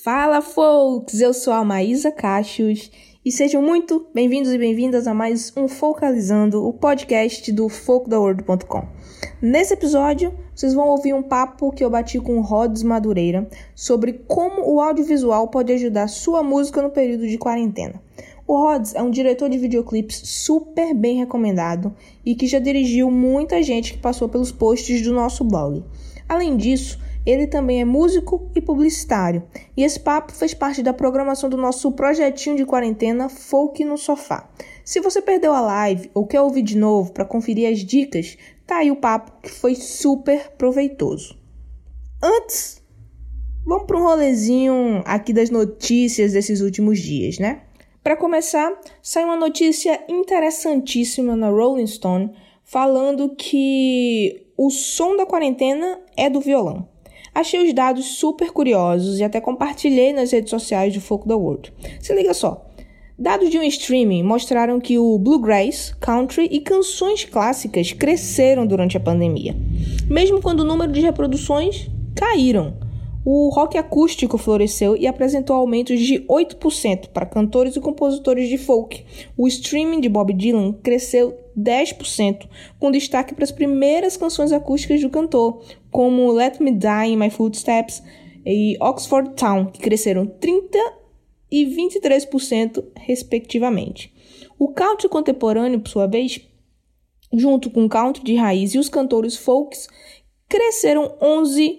Fala, folks! Eu sou a Maísa Cachos e sejam muito bem-vindos e bem-vindas a mais um Focalizando, o podcast do folkdaworld.com. Nesse episódio, vocês vão ouvir um papo que eu bati com o Rods Madureira sobre como o audiovisual pode ajudar sua música no período de quarentena. O Rods é um diretor de videoclipes super bem recomendado e que já dirigiu muita gente que passou pelos posts do nosso blog. Além disso, ele também é músico e publicitário, e esse papo fez parte da programação do nosso projetinho de quarentena Folk no Sofá. Se você perdeu a live ou quer ouvir de novo para conferir as dicas, tá aí o papo que foi super proveitoso. Antes, vamos para um rolezinho aqui das notícias desses últimos dias, né? Para começar, saiu uma notícia interessantíssima na Rolling Stone falando que o som da quarentena é do violão. Achei os dados super curiosos e até compartilhei nas redes sociais do Foco da World. Se liga só. Dados de um streaming mostraram que o bluegrass, country e canções clássicas cresceram durante a pandemia, mesmo quando o número de reproduções caíram. O rock acústico floresceu e apresentou aumentos de 8% para cantores e compositores de folk. O streaming de Bob Dylan cresceu 10%, com destaque para as primeiras canções acústicas do cantor, como Let Me Die in My Footsteps e Oxford Town, que cresceram 30% e 23%, respectivamente. O country contemporâneo, por sua vez, junto com o country de raiz e os cantores folks, cresceram 11%,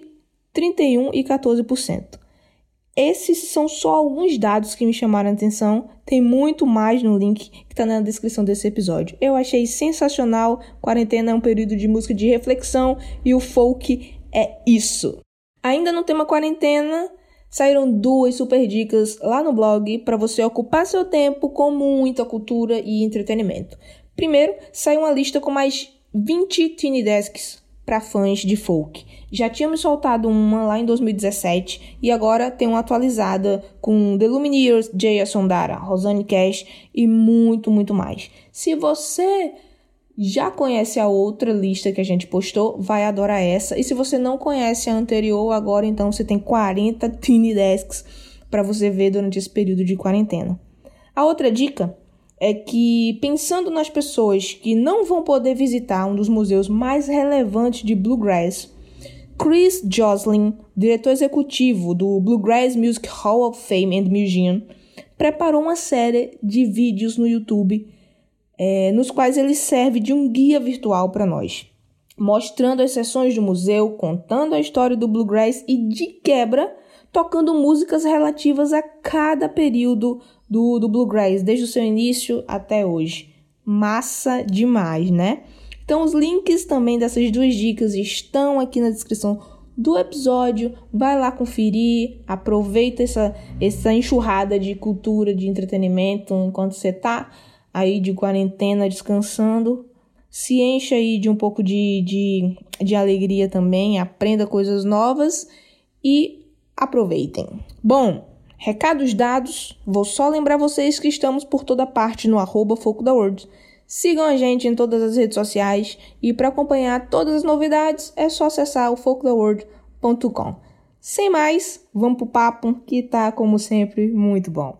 31% e 14%. Esses são só alguns dados que me chamaram a atenção. Tem muito mais no link que está na descrição desse episódio. Eu achei sensacional. Quarentena é um período de música de reflexão e o folk é isso. Ainda no tema quarentena, saíram duas super dicas lá no blog para você ocupar seu tempo com muita cultura e entretenimento. Primeiro, saiu uma lista com mais 20 Tiny Desks para fãs de folk. Já tínhamos soltado uma lá em 2017 e agora tem uma atualizada com The Lumineers, Jay Sondara, Rosane Cash e muito, muito mais. Se você já conhece a outra lista que a gente postou, vai adorar essa. E se você não conhece a anterior, agora então você tem 40 Tiny Desks para você ver durante esse período de quarentena. A outra dica é que, pensando nas pessoas que não vão poder visitar um dos museus mais relevantes de Bluegrass, Chris Joslin, diretor executivo do Bluegrass Music Hall of Fame and Museum, preparou uma série de vídeos no YouTube é, nos quais ele serve de um guia virtual para nós, mostrando as sessões do museu, contando a história do Bluegrass e, de quebra, tocando músicas relativas a cada período do, do Bluegrass, desde o seu início até hoje. Massa demais, né? Então, os links também dessas duas dicas estão aqui na descrição do episódio. Vai lá conferir, aproveita essa, essa enxurrada de cultura, de entretenimento enquanto você tá aí de quarentena descansando. Se encha aí de um pouco de, de, de alegria também, aprenda coisas novas e aproveitem. Bom, Recados dados, vou só lembrar vocês que estamos por toda parte no arroba Foco da World. Sigam a gente em todas as redes sociais e para acompanhar todas as novidades é só acessar o focodaworld.com. Sem mais, vamos pro papo que tá como sempre muito bom.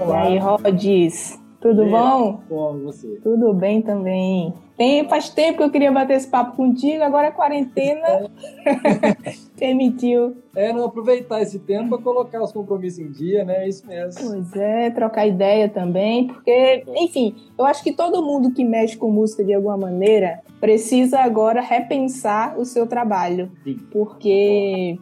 Olá. E aí, Rods? Tudo é, bom? Bom, você? Tudo bem também. Tem, faz tempo que eu queria bater esse papo contigo, agora a quarentena permitiu. É, não aproveitar esse tempo para colocar os compromissos em dia, né? É isso mesmo. Pois é, trocar ideia também, porque, enfim, eu acho que todo mundo que mexe com música de alguma maneira precisa agora repensar o seu trabalho. Sim. Porque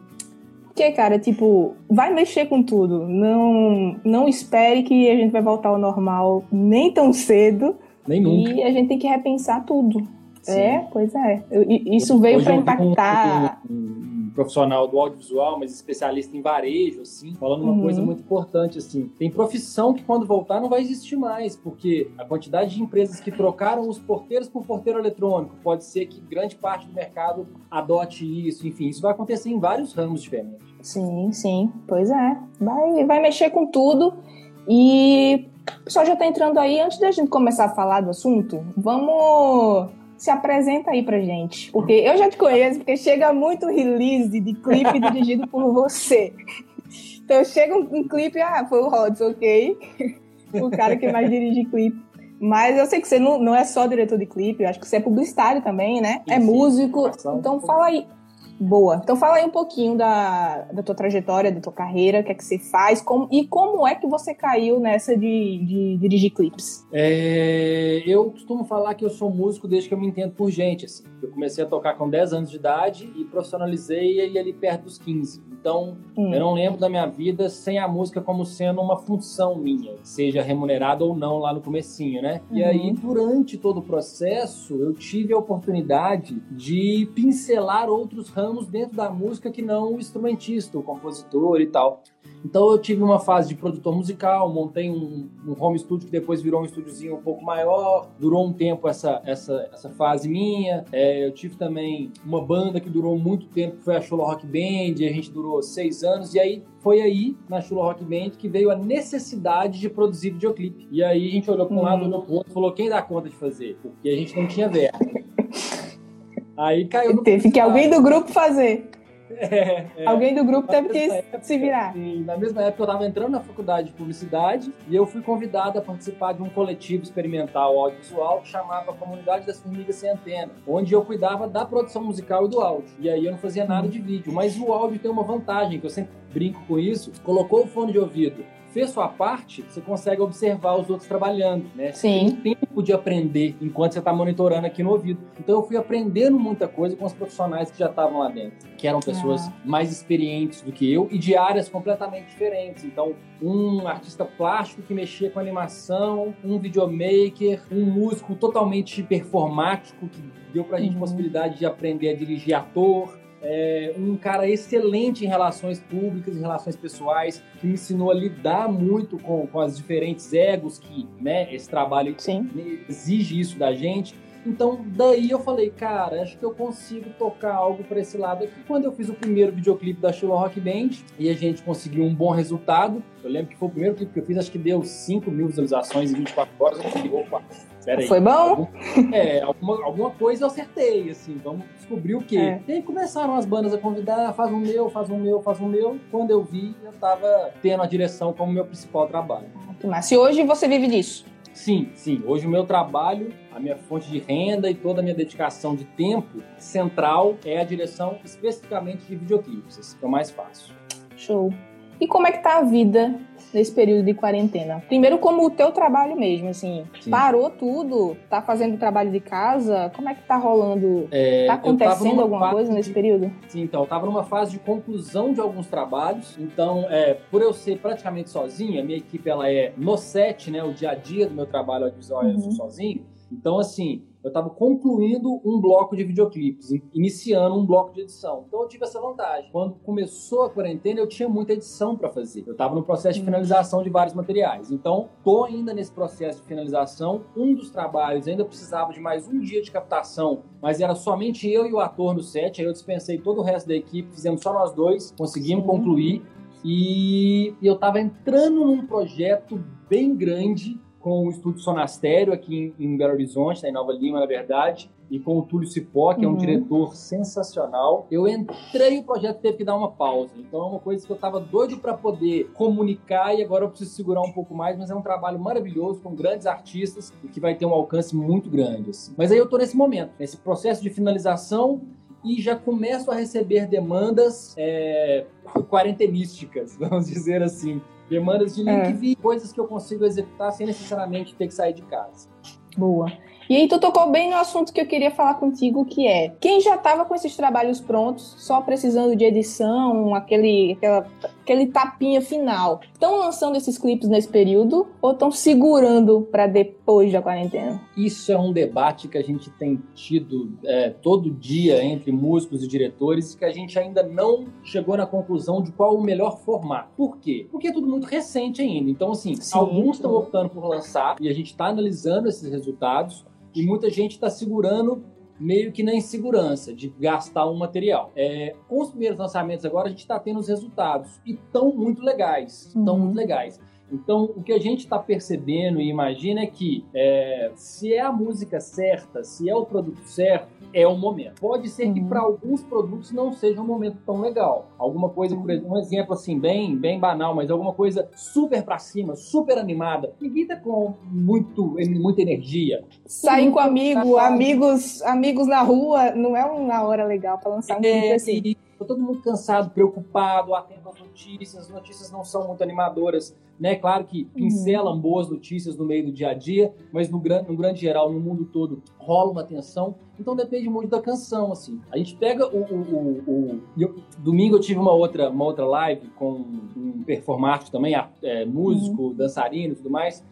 porque, cara, tipo, vai mexer com tudo. Não, não espere que a gente vai voltar ao normal nem tão cedo. Nem nunca. E a gente tem que repensar tudo. Sim. É, pois é. Isso veio para impactar. Um, um, profissional do audiovisual, mas especialista em varejo, assim, falando uma uhum. coisa muito importante, assim. Tem profissão que quando voltar não vai existir mais, porque a quantidade de empresas que trocaram os porteiros por porteiro eletrônico, pode ser que grande parte do mercado adote isso, enfim, isso vai acontecer em vários ramos diferentes. Sim, sim, pois é. Vai, vai mexer com tudo e O pessoal já tá entrando aí. Antes da gente começar a falar do assunto, vamos se apresenta aí pra gente. Porque eu já te conheço, porque chega muito release de clipe dirigido por você. Então chega um, um clipe, ah, foi o Rods, ok? o cara que mais dirige clipe. Mas eu sei que você não, não é só diretor de clipe, eu acho que você é publicitário também, né? Sim, é músico. Então fala aí, Boa. Então fala aí um pouquinho da, da tua trajetória, da tua carreira, o que é que você faz como, e como é que você caiu nessa de, de dirigir clipes. É, eu costumo falar que eu sou músico desde que eu me entendo por gente. Assim. Eu comecei a tocar com 10 anos de idade e profissionalizei ali perto dos 15. Então, hum. eu não lembro da minha vida sem a música como sendo uma função minha, seja remunerada ou não lá no comecinho, né? Uhum. E aí, durante todo o processo, eu tive a oportunidade de pincelar outros ramos ramos dentro da música que não o instrumentista, o compositor e tal. Então eu tive uma fase de produtor musical, montei um, um home studio que depois virou um estúdiozinho um pouco maior, durou um tempo essa, essa, essa fase minha. É, eu tive também uma banda que durou muito tempo, que foi a Chula Rock Band, a gente durou seis anos, e aí foi aí, na Chula Rock Band, que veio a necessidade de produzir videoclipe. E aí a gente olhou para um lado, olhou para o outro e falou, quem dá conta de fazer? Porque a gente não tinha verba. Aí caiu no Teve que alguém do grupo fazer. É, é. Alguém do grupo teve que época, se virar. Sim, na mesma época eu estava entrando na faculdade de publicidade e eu fui convidado a participar de um coletivo experimental audiovisual que chamava Comunidade das Formigas Sem Antena, onde eu cuidava da produção musical e do áudio. E aí eu não fazia nada de vídeo, mas o áudio tem uma vantagem, que eu sempre brinco com isso. Colocou o fone de ouvido fez sua parte, você consegue observar os outros trabalhando, né? Sim. Tem tempo de aprender enquanto você está monitorando aqui no ouvido. Então eu fui aprendendo muita coisa com os profissionais que já estavam lá dentro, que eram pessoas ah. mais experientes do que eu e de áreas completamente diferentes. Então, um artista plástico que mexia com animação, um videomaker, um músico totalmente performático que deu pra gente uhum. possibilidade de aprender a dirigir ator, é, um cara excelente em relações públicas, em relações pessoais, que me ensinou a lidar muito com, com as diferentes egos que né, esse trabalho Sim. exige isso da gente. Então, daí eu falei, cara, acho que eu consigo tocar algo para esse lado aqui. Quando eu fiz o primeiro videoclipe da Chula Rock Band e a gente conseguiu um bom resultado, eu lembro que foi o primeiro clipe que eu fiz, acho que deu 5 mil visualizações em 24 horas, eu consegui, opa, peraí. Foi bom? é, alguma, alguma coisa eu acertei, assim, vamos descobrir o quê. É. E aí começaram as bandas a convidar, faz um meu, faz um meu, faz um meu. Quando eu vi, eu tava tendo a direção como meu principal trabalho. Mas se hoje você vive disso? Sim, sim. Hoje o meu trabalho, a minha fonte de renda e toda a minha dedicação de tempo central é a direção especificamente de videoclipes. Que eu mais faço. Show. E como é que tá a vida nesse período de quarentena? Primeiro, como o teu trabalho mesmo, assim, Sim. parou tudo, tá fazendo trabalho de casa, como é que tá rolando? É, tá acontecendo alguma coisa nesse período? Sim, então, eu tava numa fase de conclusão de alguns trabalhos, então, é, por eu ser praticamente sozinha, minha equipe, ela é no set, né, o dia a dia do meu trabalho audiovisual uhum. eu sou sozinho, então, assim, eu estava concluindo um bloco de videoclipes, iniciando um bloco de edição. Então eu tive essa vantagem. Quando começou a quarentena, eu tinha muita edição para fazer. Eu estava no processo de finalização de vários materiais. Então, tô ainda nesse processo de finalização. Um dos trabalhos ainda precisava de mais um dia de captação, mas era somente eu e o ator no set. Aí eu dispensei todo o resto da equipe, fizemos só nós dois, conseguimos Sim. concluir. E eu estava entrando num projeto bem grande com o Estúdio Sonastério aqui em, em Belo Horizonte, em Nova Lima, na verdade, e com o Túlio Cipó, que uhum. é um uhum. diretor sensacional. Eu entrei e o projeto teve que dar uma pausa. Então é uma coisa que eu estava doido para poder comunicar e agora eu preciso segurar um pouco mais, mas é um trabalho maravilhoso com grandes artistas e que vai ter um alcance muito grande. Assim. Mas aí eu estou nesse momento, nesse processo de finalização e já começo a receber demandas é, quarentenísticas, vamos dizer assim. Demandas de link é. coisas que eu consigo executar sem necessariamente ter que sair de casa. Boa. E aí tu tocou bem no assunto que eu queria falar contigo, que é quem já estava com esses trabalhos prontos, só precisando de edição, aquele, aquela, aquele tapinha final, estão lançando esses clipes nesse período ou estão segurando para depois da quarentena? Isso é um debate que a gente tem tido é, todo dia entre músicos e diretores e que a gente ainda não chegou na conclusão de qual o melhor formato. Por quê? Porque é tudo muito recente ainda. Então, assim, Sim, alguns estão optando por lançar e a gente está analisando esses resultados e muita gente está segurando meio que na insegurança de gastar um material. É, com os primeiros lançamentos agora, a gente está tendo os resultados e estão muito legais, estão uhum. muito legais. Então, o que a gente está percebendo e imagina é que é, se é a música certa, se é o produto certo, é o momento. Pode ser que uhum. para alguns produtos não seja um momento tão legal. Alguma coisa, por exemplo, um exemplo assim, bem, bem banal, mas alguma coisa super para cima, super animada. Ninguém tá com muito, muita energia. Sair com amigo, amigos, amigos na rua, não é uma hora legal para lançar um é, assim. Tá todo mundo cansado, preocupado, atento às notícias. As notícias não são muito animadoras, né? Claro que uhum. pincelam uhum. boas notícias no meio do dia a dia, mas no, no grande geral, no mundo todo, rola uma tensão. Então depende muito da canção, assim. A gente pega o... o, o, o eu, domingo eu tive uma outra, uma outra live com um performático também, é, músico, uhum. dançarino e tudo mais,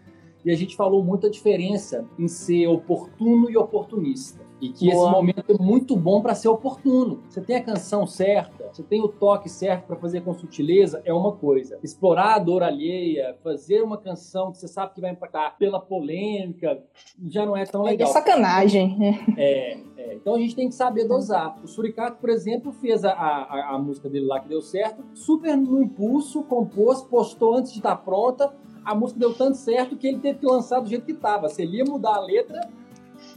e a gente falou muito a diferença em ser oportuno e oportunista. E que Boa. esse momento é muito bom para ser oportuno. Você tem a canção certa, você tem o toque certo para fazer com sutileza, é uma coisa. Explorar a dor alheia, fazer uma canção que você sabe que vai impactar pela polêmica, já não é tão legal. É sacanagem. É, é, então a gente tem que saber dosar. O Suricato, por exemplo, fez a, a, a música dele lá que deu certo, super no impulso, compôs, postou antes de estar pronta. A música deu tanto certo que ele teve que lançar do jeito que estava. Se ele ia mudar a letra,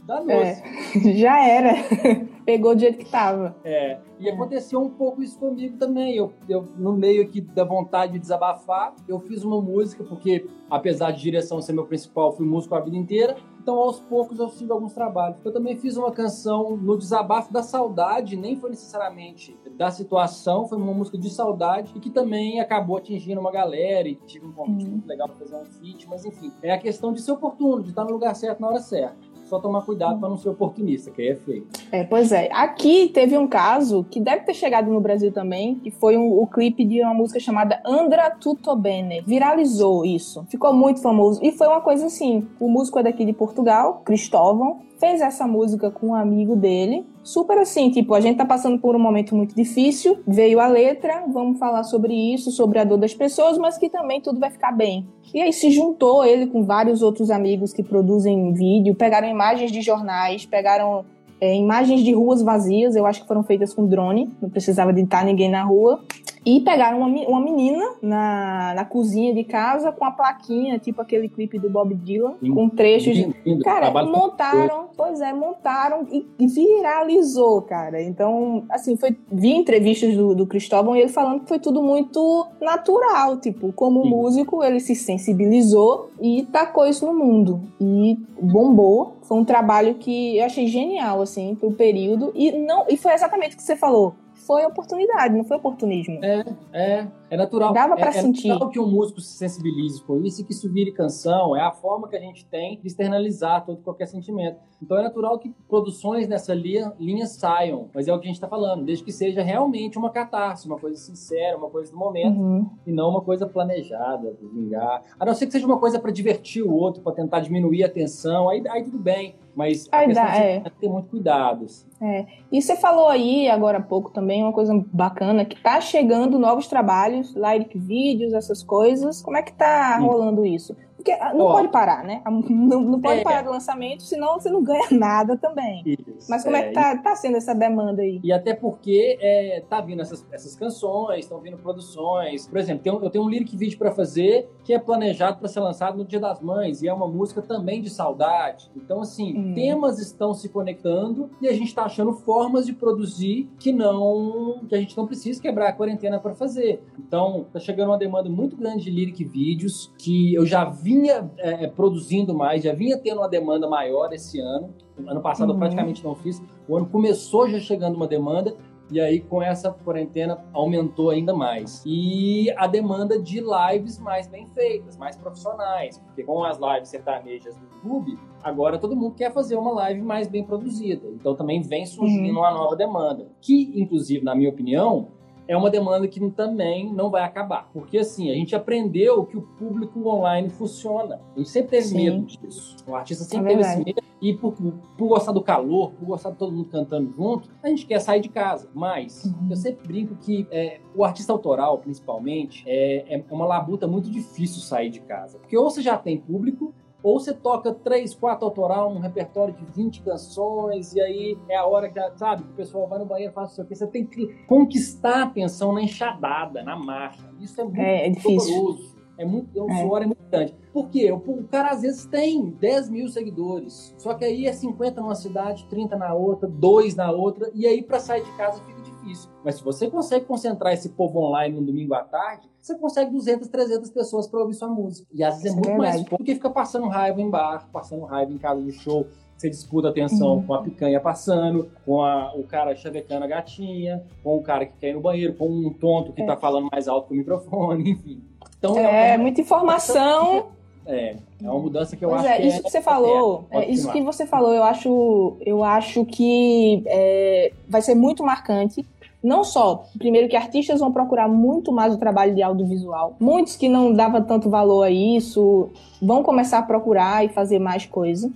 Danou-se. É, já era. Pegou do jeito que tava. É. E aconteceu um pouco isso comigo também. Eu, eu, no meio aqui da vontade de desabafar, eu fiz uma música, porque apesar de direção ser meu principal, fui músico a vida inteira. Então, aos poucos, eu fiz alguns trabalhos. Eu também fiz uma canção no desabafo da saudade, nem foi necessariamente da situação, foi uma música de saudade e que também acabou atingindo uma galera e tive um convite uhum. muito legal para fazer um feat, mas enfim, é a questão de ser oportuno, de estar no lugar certo na hora certa só tomar cuidado para não ser oportunista, que aí é feio. É, pois é. Aqui teve um caso que deve ter chegado no Brasil também, que foi um, o clipe de uma música chamada Andra Tutto Bene. Viralizou isso. Ficou muito famoso. E foi uma coisa assim: o músico é daqui de Portugal, Cristóvão, fez essa música com um amigo dele. Super assim, tipo, a gente tá passando por um momento muito difícil, veio a letra, vamos falar sobre isso, sobre a dor das pessoas, mas que também tudo vai ficar bem. E aí se juntou ele com vários outros amigos que produzem vídeo, pegaram imagens de jornais, pegaram é, imagens de ruas vazias, eu acho que foram feitas com drone, não precisava de estar ninguém na rua. E pegaram uma, uma menina na, na cozinha de casa com a plaquinha, tipo aquele clipe do Bob Dylan, Sim. com trechos de. Cara, montaram, pois é, montaram e, e, viralizou, cara. Então, assim, foi. Vi entrevistas do, do Cristóvão e ele falando que foi tudo muito natural. Tipo, como Sim. músico, ele se sensibilizou e tacou isso no mundo. E bombou. Foi um trabalho que eu achei genial, assim, pro período. E, não, e foi exatamente o que você falou foi oportunidade, não foi oportunismo. É, é. É natural. Dava para é, sentir. É natural que um músico se sensibilize com isso e que isso vire canção. É a forma que a gente tem de externalizar todo qualquer sentimento. Então é natural que produções nessa linha, linha saiam. Mas é o que a gente está falando, desde que seja realmente uma catarse, uma coisa sincera, uma coisa do momento, uhum. e não uma coisa planejada, vingar. A não ser que seja uma coisa para divertir o outro, para tentar diminuir a tensão, aí, aí tudo bem. Mas a dá, é. ter muito cuidado. Assim. É. E você falou aí agora há pouco também uma coisa bacana, que tá chegando novos trabalhos trabalhos, like vídeos, essas coisas. Como é que tá rolando isso? Porque ah, não pode parar, né? Não, não pode é. parar do lançamento, senão você não ganha nada também. Isso, Mas como é, é que tá, tá, sendo essa demanda aí? E até porque é, tá vindo essas, essas canções, estão vindo produções. Por exemplo, tem um, eu tenho um lyric vídeo para fazer que é planejado para ser lançado no Dia das Mães e é uma música também de saudade. Então, assim, hum. temas estão se conectando e a gente tá achando formas de produzir que não. que a gente não precisa quebrar a quarentena para fazer. Então, tá chegando uma demanda muito grande de lyric vídeos que eu já vi vinha é, produzindo mais, já vinha tendo uma demanda maior esse ano. Ano passado uhum. eu praticamente não fiz. O ano começou já chegando uma demanda e aí, com essa quarentena, aumentou ainda mais. E a demanda de lives mais bem feitas, mais profissionais. Porque com as lives sertanejas do YouTube, agora todo mundo quer fazer uma live mais bem produzida. Então também vem surgindo uhum. uma nova demanda. Que, inclusive, na minha opinião, é uma demanda que também não vai acabar. Porque assim, a gente aprendeu que o público online funciona. A gente sempre teve Sim. medo disso. O artista sempre é teve esse medo. E por, por, gostar do calor, por gostar de todo mundo cantando junto, a gente quer sair de casa. Mas uhum. eu sempre brinco que é, o artista autoral, principalmente, é, é uma labuta muito difícil sair de casa. Porque ou você já tem público, ou você toca três, quatro autoral, um repertório de 20 canções, e aí é a hora que, sabe, o pessoal vai no banheiro e faz isso aqui. Você tem que conquistar a atenção na enxadada, na marcha. Isso é muito é, é doloroso. É muito, o é. suor é muito grande. Por quê? O, o, cara às vezes tem 10 mil seguidores, só que aí é 50 numa cidade, 30 na outra, 2 na outra, e aí para sair de casa fica difícil. Mas se você consegue concentrar esse povo online no domingo à tarde, você consegue 200, 300 pessoas para ouvir sua música. E às vezes é é muito é mais do que ficar passando raiva em bar, passando raiva em casa de show, você disputa atenção uhum. com a picanha passando, com a, o cara chavecando a gatinha, com o cara que quer ir no banheiro, com um tonto que é. tá falando mais alto que o microfone, enfim. Então, é, é uma... muita informação. É, é uma mudança que eu pois acho é, que isso é, que você falou, é, isso que você falou, eu acho, eu acho que é, vai ser muito marcante. Não só, primeiro que artistas vão procurar muito mais o trabalho de audiovisual. Muitos que não davam tanto valor a isso vão começar a procurar e fazer mais coisa.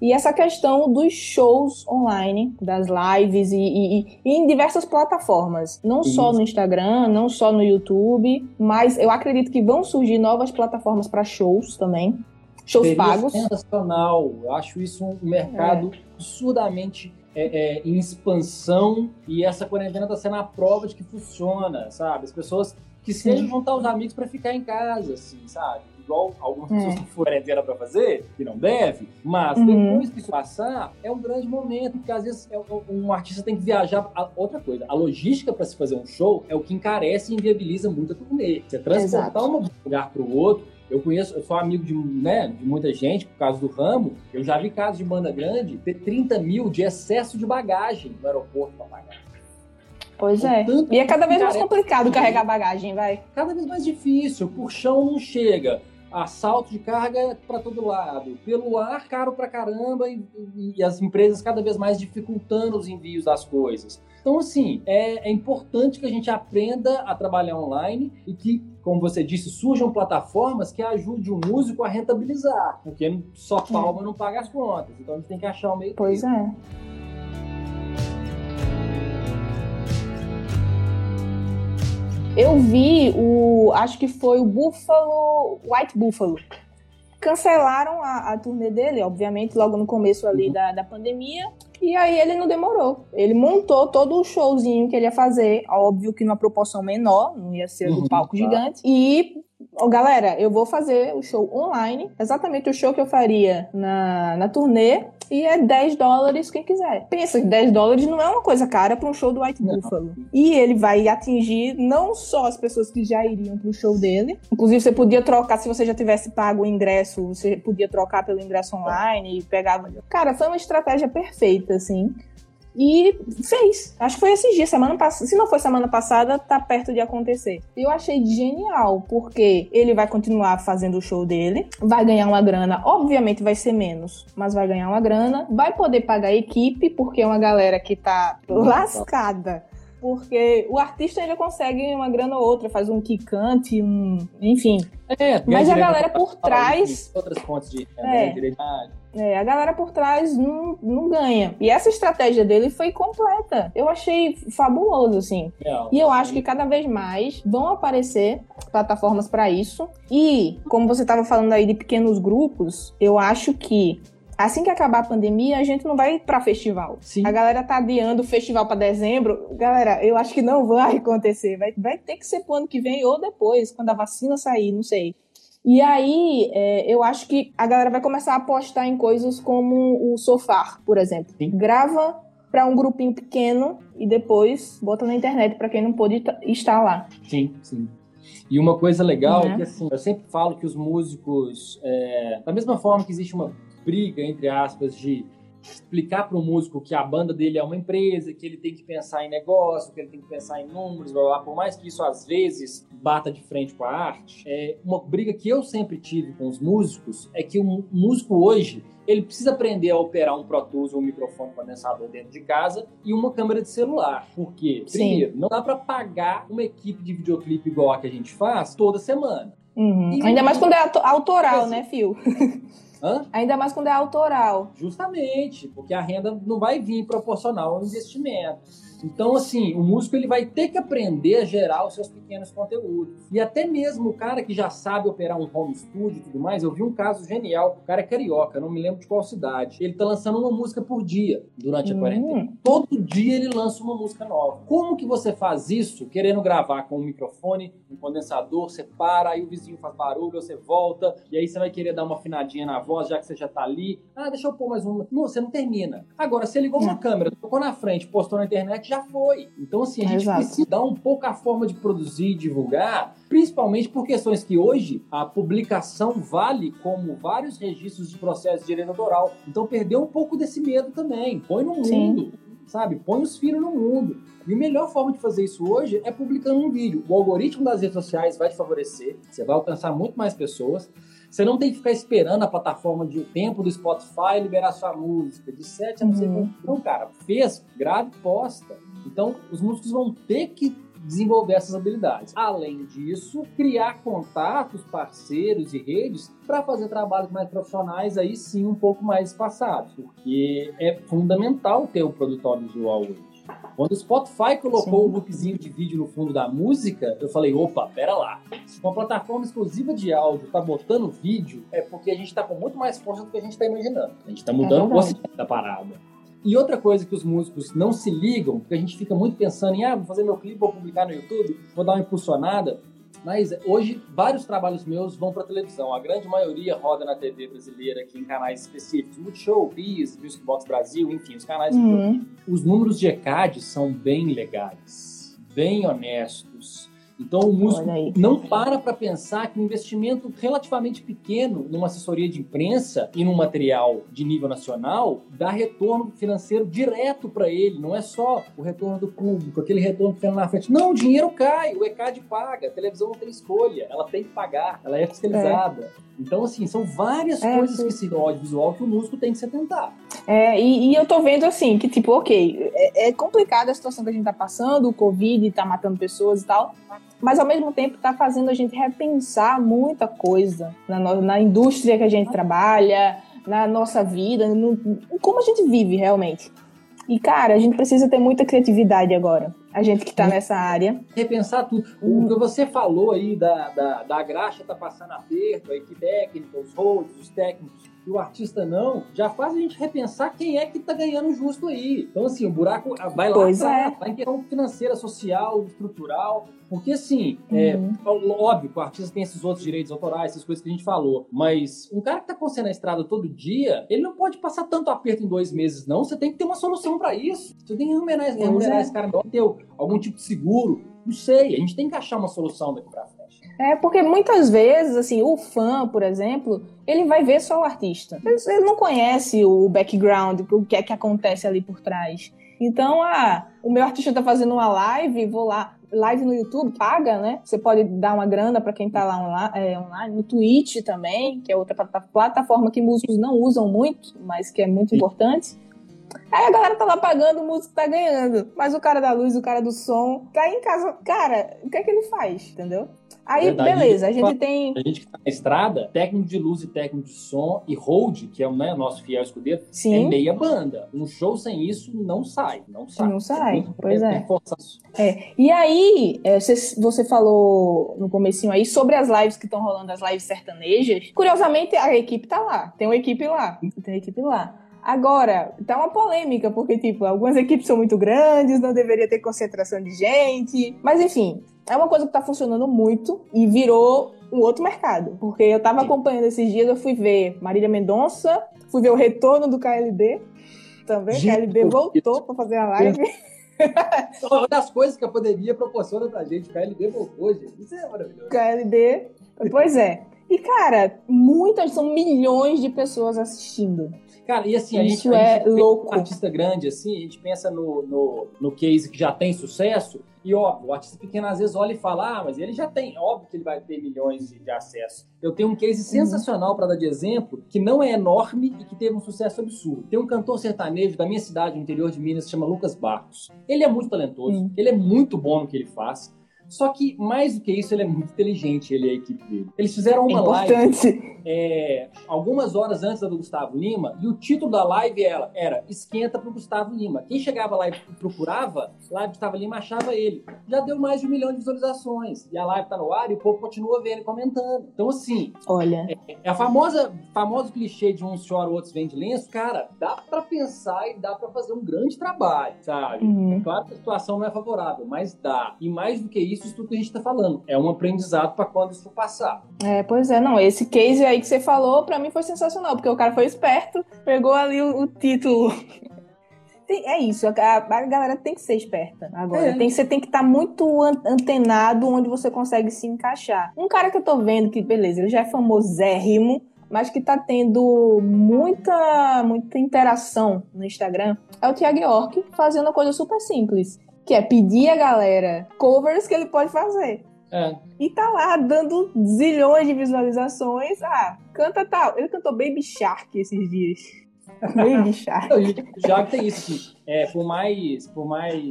E essa questão dos shows online, das lives e, e, e em diversas plataformas. Não só no Instagram, não só no YouTube, mas eu acredito que vão surgir novas plataformas para shows também. Shows Seria pagos. Sensacional. Eu acho isso um mercado é. absurdamente é, é, em expansão e essa quarentena está sendo a prova de que funciona, sabe? As pessoas que sejam juntar os amigos para ficar em casa, assim, sabe? igual algumas pessoas que foram quarentena para fazer, que não deve, mas uhum. depois que isso passar, é um grande momento, porque às vezes é um artista tem que viajar. Outra coisa, a logística para se fazer um show é o que encarece e inviabiliza muito a turnê. Você transportar um lugar para o outro, eu conheço, eu sou amigo de, né, de muita gente por causa do ramo. Eu já vi casos de banda grande ter 30 mil de excesso de bagagem no aeroporto para pagar. Pois é. E é cada vez mais complicado carregar bagagem, vai. Cada vez mais difícil. Por chão não chega assalto de carga para todo lado, pelo ar caro para caramba e, e, as empresas cada vez mais dificultando os envios das coisas. Então, assim, é, é, importante que a gente aprenda a trabalhar online e que, como você disse, surjam plataformas que ajudem o músico a rentabilizar, porque só palma não paga as contas. Então, a gente tem que achar o meio. Pois é. Eu vi o. Acho que foi o Buffalo. White Buffalo. Cancelaram a, a turnê dele, obviamente, logo no começo ali uhum. da, da pandemia. E aí ele não demorou. Ele montou todo o showzinho que ele ia fazer, óbvio que numa proporção menor, não ia ser uhum, do palco tá. gigante. E oh, galera, eu vou fazer o show online, exatamente o show que eu faria na, na turnê, e é 10 dólares quem quiser. Pensa que 10 dólares não é uma coisa cara para um show do White. Buffalo. E ele vai atingir não só as pessoas que já iriam pro show dele, inclusive você podia trocar, se você já tivesse pago o ingresso, você podia trocar pelo ingresso online e pegava. Cara, foi uma estratégia perfeita, assim. E fez. Acho que foi esses dias, semana passada. Se não foi semana passada, tá perto de acontecer. Eu achei genial, porque ele vai continuar fazendo o show dele, vai ganhar uma grana, obviamente vai ser menos, mas vai ganhar uma grana, vai poder pagar a equipe, porque é uma galera que tá lascada porque o artista ainda consegue uma grana ou outra, faz um quicante, um. enfim. É, Mas a galera por trás. Outras fontes de é, é, a galera por trás não, não ganha. E essa estratégia dele foi completa. Eu achei fabuloso, assim. É, e eu acho que cada vez mais vão aparecer plataformas para isso. E, como você estava falando aí de pequenos grupos, eu acho que assim que acabar a pandemia, a gente não vai para festival. Sim. A galera tá adiando o festival para dezembro. Galera, eu acho que não vai acontecer. Vai, vai ter que ser pro ano que vem ou depois, quando a vacina sair, não sei. E aí, é, eu acho que a galera vai começar a apostar em coisas como o sofá, por exemplo. Sim. Grava para um grupinho pequeno e depois bota na internet para quem não pôde estar lá. Sim, sim. E uma coisa legal é que assim, eu sempre falo que os músicos, é, da mesma forma que existe uma briga, entre aspas, de explicar para o músico que a banda dele é uma empresa, que ele tem que pensar em negócio, que ele tem que pensar em números, blá, blá, por mais que isso às vezes bata de frente com a arte, é uma briga que eu sempre tive com os músicos é que o músico hoje ele precisa aprender a operar um Pro Tools ou um microfone condensador dentro de casa e uma câmera de celular. Por quê? Primeiro, não dá para pagar uma equipe de videoclipe igual a que a gente faz toda semana. Uhum. Ainda mais quando é autoral, né, Fio? Hã? Ainda mais quando é autoral. Justamente, porque a renda não vai vir proporcional ao investimento. Então, assim, o músico ele vai ter que aprender a gerar os seus pequenos conteúdos. E até mesmo o cara que já sabe operar um home studio e tudo mais, eu vi um caso genial. O cara é carioca, não me lembro de qual cidade. Ele tá lançando uma música por dia durante a Hum. quarentena. Todo dia ele lança uma música nova. Como que você faz isso querendo gravar com um microfone, um condensador, você para, aí o vizinho faz barulho, você volta, e aí você vai querer dar uma afinadinha na voz, já que você já tá ali. Ah, deixa eu pôr mais uma. Não, você não termina. Agora, você ligou uma Não. câmera, tocou na frente, postou na internet, já foi. Então, assim, a gente Exato. precisa dar um pouco a forma de produzir e divulgar, principalmente por questões que hoje a publicação vale como vários registros de processo de direito autoral. Então, perdeu um pouco desse medo também. Põe no Sim. mundo, sabe? Põe os filhos no mundo. E a melhor forma de fazer isso hoje é publicando um vídeo. O algoritmo das redes sociais vai te favorecer, você vai alcançar muito mais pessoas. Você não tem que ficar esperando a plataforma de tempo do Spotify liberar sua música de 7 a não sei Uhum. quanto. Não, cara, fez, grave, posta. Então, os músicos vão ter que desenvolver essas habilidades. Além disso, criar contatos, parceiros e redes para fazer trabalhos mais profissionais, aí sim um pouco mais espaçados, porque é fundamental ter o produto audiovisual hoje. Quando o Spotify colocou o loopzinho de vídeo no fundo da música, eu falei, opa, pera lá. Se uma plataforma exclusiva de áudio tá botando vídeo, é porque a gente tá com muito mais força do que a gente tá imaginando. A gente tá mudando o verdade. conceito da parada. E outra coisa que os músicos não se ligam, porque a gente fica muito pensando em, ah, vou fazer meu clipe, vou publicar no YouTube, vou dar uma impulsionada. Mas hoje, vários trabalhos meus vão para televisão. A grande maioria roda na TV brasileira, aqui em canais específicos. Multishow, Bis, Music Box Brasil, enfim, os canais Uhum. os números de ECAD são bem legais, bem honestos. Então o músico não para para pensar que um investimento relativamente pequeno numa assessoria de imprensa e num material de nível nacional dá retorno financeiro direto para ele. Não é só o retorno do público, aquele retorno que fica lá na frente. Não, o dinheiro cai, o ECAD paga, a televisão não tem escolha, ela tem que pagar, ela é fiscalizada. Então, assim, são várias É, coisas sim. que se no audiovisual que o músico tem que se atentar. É, e, e eu tô vendo assim, que tipo, ok, é, é complicada a situação que a gente tá passando, o Covid tá matando pessoas e tal, mas ao mesmo tempo tá fazendo a gente repensar muita coisa na, no- na indústria que a gente trabalha, na nossa vida, no, como a gente vive realmente. E, cara, a gente precisa ter muita criatividade agora. A gente que tá nessa área. repensar tudo. O que você falou aí da, da, da graxa tá passando aperto, a equipe técnica, os holds, os técnicos, e o artista não, já faz a gente repensar quem é que tá ganhando justo aí. Então, assim, o buraco vai lá Pois atrás, é. vai em questão financeira, social, estrutural, porque assim, é, Uhum. óbvio que o artista tem esses outros direitos autorais, essas coisas que a gente falou, mas um cara que tá você na estrada todo dia, ele não pode passar tanto aperto em dois meses, não. Você tem que ter uma solução para isso. Você tem que remunerar, remunerar é. esse cara, ter algum tipo de seguro. Não sei, a gente tem que achar uma solução daqui pra frente. É, porque muitas vezes, assim, o fã, por exemplo, ele vai ver só o artista. Ele, não conhece o background, o que é que acontece ali por trás. Então, ah, o meu artista tá fazendo uma live, vou lá. Live no YouTube paga, né? Você pode dar uma grana para quem tá lá onla- é, online. No Twitch também, que é outra plata- plataforma que músicos não usam muito, mas que é muito importante. Aí a galera tá lá pagando, o músico tá ganhando. Mas o cara da luz, o cara do som, tá em casa. Cara, o que é que ele faz? Entendeu? Aí, Verdade. beleza, a gente tem. A gente que tá na estrada, técnico de luz e técnico de som e hold, que é o né, nosso fiel escudeiro, é Sim. meia banda. Um show sem isso não sai, não sai. Não sai, pois é. É. E aí, é, você, você falou no comecinho aí sobre as lives que estão rolando, as lives sertanejas. Curiosamente, a equipe tá lá. Tem uma equipe lá. Tem uma equipe lá. Agora, tá uma polêmica, porque, tipo, algumas equipes são muito grandes, não deveria ter concentração de gente. Mas, enfim, é uma coisa que tá funcionando muito e virou um outro mercado. Porque eu tava Sim. acompanhando esses dias, eu fui ver Marília Mendonça, fui ver o retorno do KLB também. Gente, KLB voltou pra fazer a live. Uma das coisas que a pandemia proporciona pra gente, o KLB voltou, gente. Isso é maravilhoso. KLB. Pois é. E, cara, muitas, são milhões de pessoas assistindo. Cara, e assim, a gente, Isso a é gente pensa louco. um artista grande, assim, a gente pensa no, no, no case que já tem sucesso, e óbvio, o artista pequeno às vezes olha e fala, ah, mas ele já tem, óbvio que ele vai ter milhões de, de acessos. Eu tenho um case sensacional para dar de exemplo, que não é enorme e que teve um sucesso absurdo. Tem um cantor sertanejo da minha cidade, no interior de Minas, que chama Lucas Barros. Ele é muito talentoso, Hum. ele é muito bom no que ele faz. Só que, mais do que isso, ele é muito inteligente, ele e a equipe dele. Eles fizeram uma Importante. live é, algumas horas antes da do Gustavo Lima, e o título da live era, era Esquenta pro Gustavo Lima. Quem chegava lá e procurava, lá Gustavo Lima achava ele. Já deu mais de um milhão de visualizações. E a live tá no ar e o povo continua vendo e comentando. Então, assim. Olha. É, é a famosa, famoso clichê de uns choram, outros vêm de lenço. Cara, dá pra pensar e dá pra fazer um grande trabalho, sabe? Uhum. Claro que a situação não é favorável, mas dá. E mais do que isso, isso tudo que a gente tá falando. É um aprendizado para quando isso for passar. É, pois é, não. Esse case aí que você falou, para mim foi sensacional, porque o cara foi esperto, pegou ali o, o título. é isso, a, a, galera tem que ser esperta agora. É. Tem, você tem que estar tá muito antenado onde você consegue se encaixar. Um cara que eu tô vendo que, beleza, ele já é famosérrimo, mas que tá tendo muita, muita interação no Instagram, é o Thiago York fazendo uma coisa super simples, que é pedir a galera covers que ele pode fazer. É. E tá lá dando zilhões de visualizações. Ah, canta tal. Ele cantou Baby Shark esses dias. Baby Shark. Já tem isso aqui. É, por mais, por mais,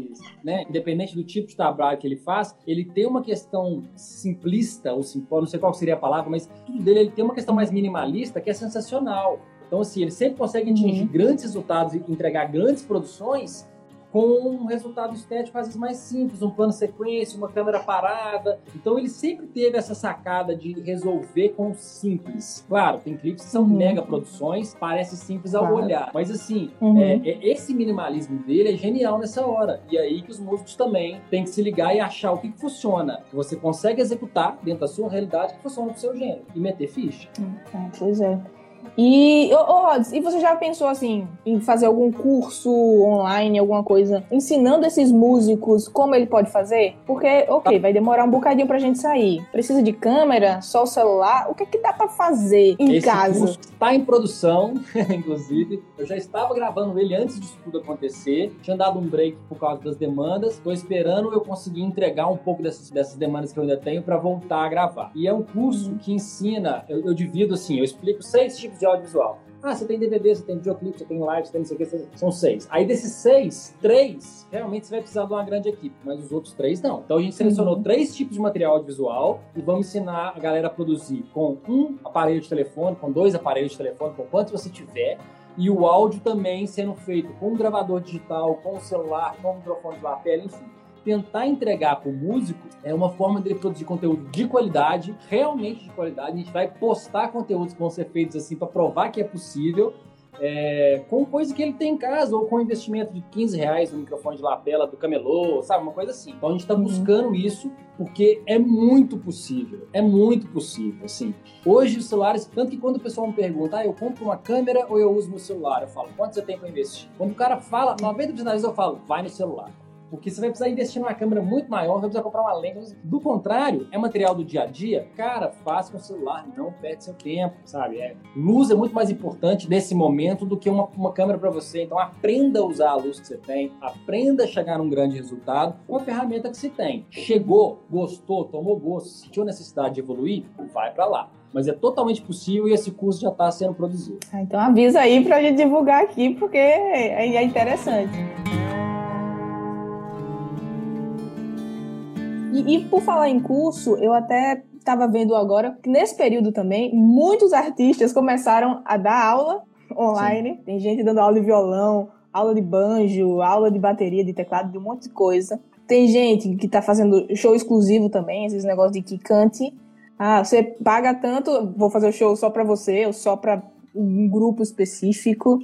né, independente do tipo de trabalho que ele faz, ele tem uma questão simplista, ou não sei qual seria a palavra, mas tudo dele ele tem uma questão mais minimalista que é sensacional. Então, assim, ele sempre consegue atingir uhum. grandes resultados e entregar grandes produções com um resultado estético às vezes mais simples, um plano sequência, uma câmera parada. Então ele sempre teve essa sacada de resolver com o simples. Claro, tem clipes que são uhum. mega produções, parece simples ao claro. olhar, mas assim, uhum. é, é, esse minimalismo dele é genial nessa hora. E aí que os músicos também têm que se ligar e achar o que, que funciona, que você consegue executar dentro da sua realidade, que funciona pro seu gênero e meter ficha. Hum, pois é. E, oh, Rods, e você já pensou assim em fazer algum curso online, alguma coisa, ensinando esses músicos como ele pode fazer? Porque, ok, vai demorar um bocadinho pra gente sair. Precisa de câmera, só o celular. O que é que dá pra fazer em Esse casa? Curso tá em produção, inclusive. Eu já estava gravando ele antes disso tudo acontecer. Tinha dado um break por causa das demandas. Tô esperando eu conseguir entregar um pouco dessas, dessas demandas que eu ainda tenho para voltar a gravar. E é um curso que ensina, eu, eu divido assim, eu explico seis tipos de audiovisual. Ah, você tem DVD, você tem videoclipe, você tem live, você tem não sei o que, são seis. Aí desses seis, três, realmente você vai precisar de uma grande equipe, mas os outros três não. Então a gente selecionou uhum. três tipos de material audiovisual e vamos ensinar a galera a produzir com um aparelho de telefone, com dois aparelhos de telefone, com quantos você tiver, e o áudio também sendo feito com um gravador digital, com o celular, com o microfone de lapela, enfim tentar entregar para o músico é uma forma dele produzir conteúdo de qualidade, realmente de qualidade. A gente vai postar conteúdos que vão ser feitos assim para provar que é possível. É, com coisa que ele tem em casa, ou com investimento de 15 reais no microfone de lapela do camelô, sabe? Uma coisa assim. Então a gente está uhum. buscando isso porque é muito possível. É muito possível, assim. Hoje os celulares, tanto que quando o pessoal me pergunta, ah, eu compro uma câmera ou eu uso meu celular? Eu falo, quanto você tem para investir? Quando o cara fala, 90% das vezes eu falo, vai no celular. Porque você vai precisar investir numa câmera muito maior, vai precisar comprar uma lente. Do contrário, é material do dia a dia, cara, faça com o celular, não perde seu tempo, sabe? É, luz é muito mais importante nesse momento do que uma, uma câmera para você. Então aprenda a usar a luz que você tem, aprenda a chegar num grande resultado com a ferramenta que você tem. Chegou, gostou, tomou gosto, sentiu necessidade de evoluir, vai para lá mas é totalmente possível e esse curso já está sendo produzido. Ah, então avisa aí para a gente divulgar aqui, porque é interessante. E, e por falar em curso, eu até estava vendo agora que nesse período também muitos artistas começaram a dar aula online. Sim. Tem gente dando aula de violão, aula de banjo, aula de bateria, de teclado, de um monte de coisa. Tem gente que está fazendo show exclusivo também, esses negócios de que cante. Ah, você paga tanto, vou fazer o show só para você, ou só para um grupo específico.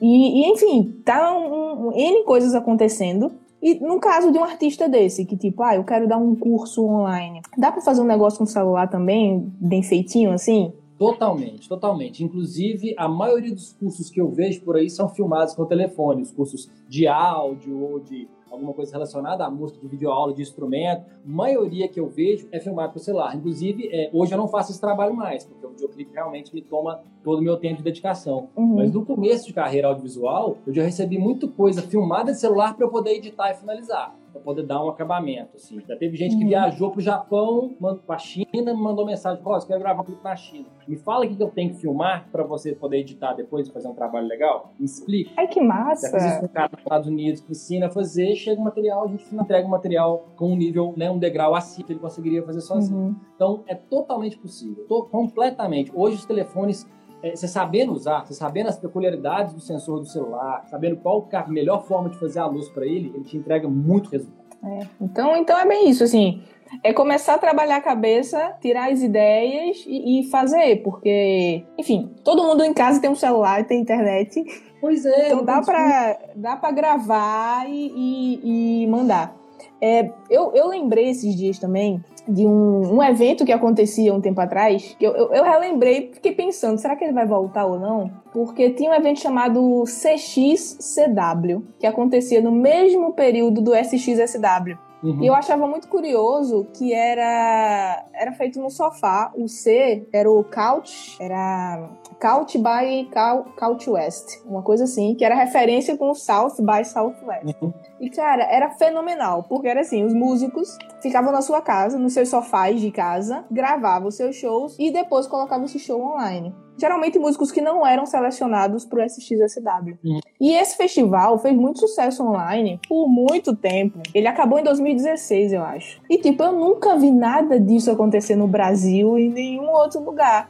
E, e enfim, tá um, um, N coisas acontecendo. E no caso de um artista desse, que tipo, ah, eu quero dar um curso online, dá para fazer um negócio com celular também, bem feitinho assim? Totalmente, totalmente. Inclusive, a maioria dos cursos que eu vejo por aí são filmados com telefone, os cursos de áudio ou de alguma coisa relacionada à música, de videoaula, de instrumento. A maioria que eu vejo é filmado com celular. Inclusive, é, hoje eu não faço esse trabalho mais, porque o videoclipe realmente me toma todo o meu tempo de dedicação. Uhum. Mas no começo de carreira audiovisual, eu já recebi muita coisa filmada de celular para eu poder editar e finalizar para poder dar um acabamento, assim. Já teve gente que uhum. viajou pro Japão, para a China, me mandou mensagem, Rosa, quero gravar um clipe na China. Me fala o que eu tenho que filmar para você poder editar depois e fazer um trabalho legal. Me explica. Ai, que massa! Já fiz isso com um cara nos Estados Unidos que ensina a fazer, chega o material, a gente entrega o material com um nível, né, um degrau acima que ele conseguiria fazer sozinho. Uhum. Então, é totalmente possível, tô, completamente. Hoje os telefones é, você sabendo usar, você sabendo as peculiaridades do sensor do celular, sabendo qual a melhor forma de fazer a luz para ele, ele te entrega muito resultado. É, então, então é bem isso, assim, é começar a trabalhar a cabeça, tirar as ideias e, e, fazer, porque, enfim, todo mundo em casa tem um celular, tem internet. Pois é. Então dá para dá pra gravar e, e, e mandar. É, eu, eu lembrei esses dias também de um, um evento que acontecia um tempo atrás, que eu, eu, eu relembrei, fiquei pensando, será que ele vai voltar ou não? Porque tinha um evento chamado CXCW, que acontecia no mesmo período do SXSW. Uhum. E eu achava muito curioso que era era feito no sofá. O C era o couch, era couch by couch west, uma coisa assim, que era referência com o South by Southwest. Uhum. E cara, era fenomenal, porque era assim, os músicos ficavam na sua casa, nos seus sofás de casa, gravavam os seus shows e depois colocavam esse show online geralmente músicos que não eram selecionados para o SXSW. Uhum. E esse festival fez muito sucesso online por muito tempo. Ele acabou em 2016, eu acho. E tipo, eu nunca vi nada disso acontecer no Brasil e em nenhum outro lugar.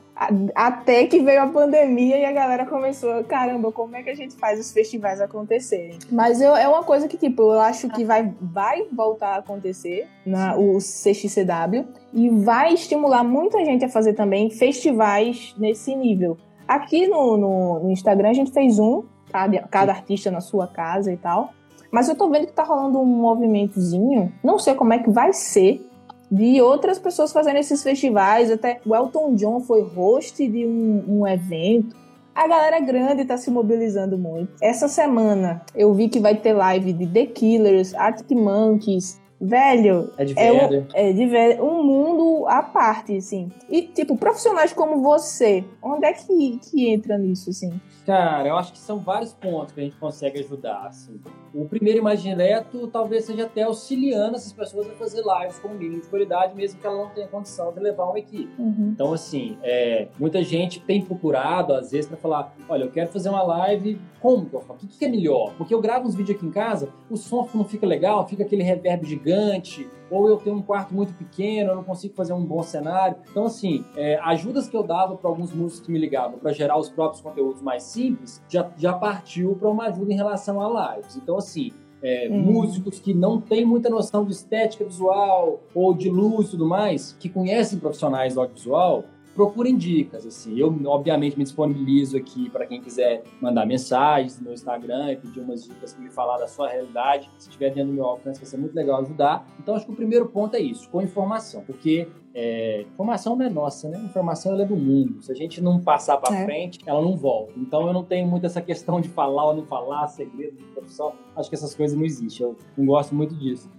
Até que veio a pandemia e a galera começou, caramba, como é que a gente faz os festivais acontecerem? Mas eu, é uma coisa que, tipo, eu acho que vai, vai voltar a acontecer na o CXCW e vai estimular muita gente a fazer também festivais nesse nível. Aqui no, no, no Instagram a gente fez um, cada, cada artista na sua casa e tal. Mas eu tô vendo que tá rolando um movimentozinho. Não sei como é que vai ser, de outras pessoas fazendo esses festivais. Até o Elton John foi host de um, um evento. A galera grande tá se mobilizando muito. Essa semana eu vi que vai ter live de The Killers, Arctic Monkeys. Velho, é de velho. É, é de velho, um mundo à parte, assim. E, tipo, profissionais como você, onde é que, que entra nisso, assim? Cara, eu acho que são vários pontos que a gente consegue ajudar. Assim. O primeiro mais direto talvez seja até auxiliando essas pessoas a fazer lives com um mínimo de qualidade, mesmo que ela não tenha condição de levar uma equipe. Uhum. Então, assim, é, muita gente tem procurado, às vezes, para falar: olha, eu quero fazer uma live, como que eu faço? O que, que é melhor? Porque eu gravo uns vídeos aqui em casa, o som não fica legal, fica aquele reverb gigante, ou eu tenho um quarto muito pequeno, eu não consigo fazer um bom cenário. Então, assim, é, ajudas que eu dava para alguns músicos que me ligavam para gerar os próprios conteúdos mais simples, já, já partiu para uma ajuda em relação a lives. Então, assim, é, uhum. músicos que não têm muita noção de estética visual ou de luz e tudo mais, que conhecem profissionais do audiovisual, procurem dicas, assim. Eu, obviamente, me disponibilizo aqui para quem quiser mandar mensagens no meu Instagram e pedir umas dicas para me falar da sua realidade. Se estiver dentro do meu alcance, vai ser muito legal ajudar. Então, acho que o primeiro ponto é isso, com informação, porque é, informação não é nossa, né? Informação é do mundo. Se a gente não passar para é. frente, ela não volta. Então, eu não tenho muito essa questão de falar ou não falar, segredo de profissão. Acho que essas coisas não existem. Eu não gosto muito disso.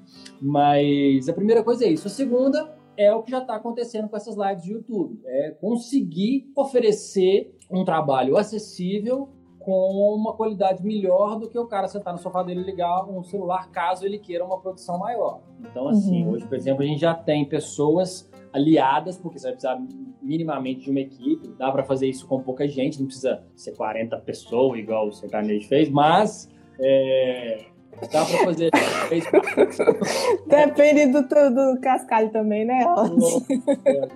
Mas a primeira coisa é isso. A segunda é o que já está acontecendo com essas lives de YouTube. É conseguir oferecer um trabalho acessível com uma qualidade melhor do que o cara sentar no sofá dele e ligar um celular caso ele queira uma produção maior. Então, assim, uhum. hoje, por exemplo, a gente já tem pessoas aliadas, porque você vai precisar minimamente de uma equipe. Dá para fazer isso com pouca gente, não precisa ser 40 pessoas, igual o sertanejo fez, mas é, Dá pra fazer três Depende do, do cascalho também, né? É.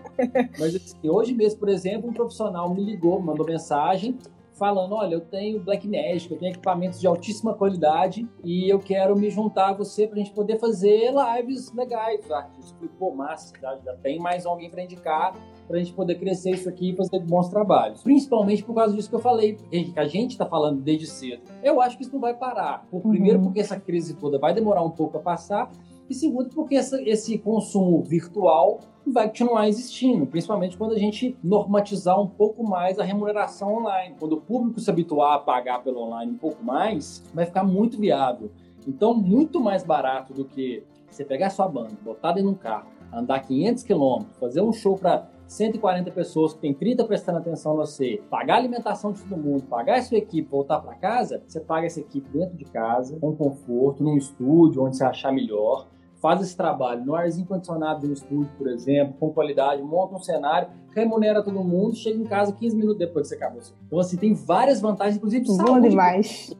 Mas assim, hoje mesmo, por exemplo, um profissional me ligou, mandou mensagem falando: olha, eu tenho Black Magic, eu tenho equipamentos de altíssima qualidade e eu quero me juntar a você para a gente poder fazer lives legais. Ah, eu pô, massa, já, já tem mais alguém para indicar para a gente poder crescer isso aqui e fazer bons trabalhos. Principalmente por causa disso que eu falei, que a gente está falando desde cedo. Eu acho que isso não vai parar. Por, primeiro, uhum. porque essa crise toda vai demorar um pouco a passar. E segundo, porque essa, esse consumo virtual vai continuar existindo, principalmente quando a gente normatizar um pouco mais a remuneração online. Quando o público se habituar a pagar pelo online um pouco mais, vai ficar muito viável. Então, muito mais barato do que você pegar sua banda, botar dentro de um carro, andar 500 quilômetros, fazer um show para 140 pessoas que tem 30 prestando atenção a você, pagar a alimentação de todo mundo, pagar a sua equipe, voltar para casa, você paga essa equipe dentro de casa, com conforto, num estúdio onde você achar melhor, faz esse trabalho no arzinho condicionado de um estúdio, por exemplo, com qualidade, monta um cenário, remunera todo mundo, chega em casa 15 minutos depois que você acabou. Então, assim, tem várias vantagens, inclusive de Bom demais.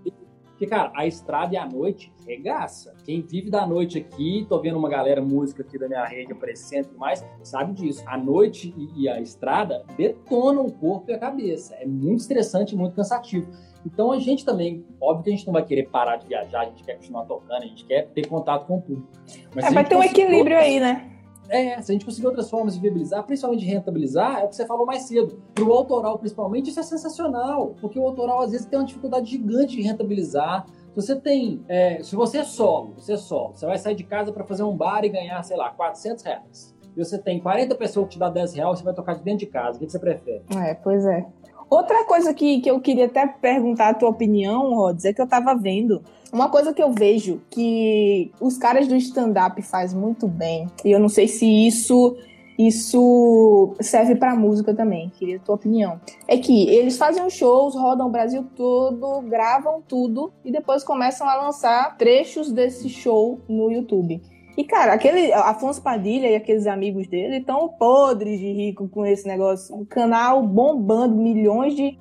Porque, cara, a estrada e a noite regaça. Quem vive da noite aqui, tô vendo uma galera música aqui da minha rede aparecendo e mais, sabe disso. A noite e a estrada detonam o corpo e a cabeça. É muito estressante, muito cansativo. Então a gente também, óbvio que a gente não vai querer parar de viajar, a gente quer continuar tocando, a gente quer ter contato com o público. Mas é, vai ter um equilíbrio aí, né? É, se a gente conseguir outras formas de viabilizar, principalmente de rentabilizar, é o que você falou mais cedo. Para o autoral, principalmente, isso é sensacional, porque o autoral às vezes tem uma dificuldade gigante de rentabilizar. Você tem, é, se você é solo, você é solo, você vai sair de casa para fazer um bar e ganhar, sei lá, 400 reais. E você tem 40 pessoas que te dá 10 reais, você vai tocar de dentro de casa. O que você prefere? É, pois é. Outra coisa que, que eu queria até perguntar a tua opinião, Rods, é que eu tava vendo. Uma coisa que eu vejo que os caras do stand-up faz muito bem, e eu não sei se isso isso serve para música também, queria a tua opinião. É que eles fazem shows, rodam o Brasil todo, gravam tudo e depois começam a lançar trechos desse show no YouTube. E, cara, aquele Afonso Padilha e aqueles amigos dele estão podres de rico com esse negócio. O canal bombando milhões de,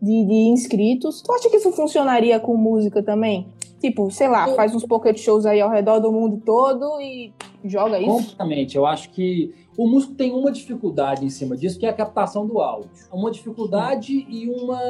de, de, inscritos. Tu acha que isso funcionaria com música também? Tipo, sei lá, faz uns pocket shows aí ao redor do mundo todo e joga isso? Completamente. Eu acho que o músico tem uma dificuldade em cima disso, que é a captação do áudio. Uma dificuldade e, uma,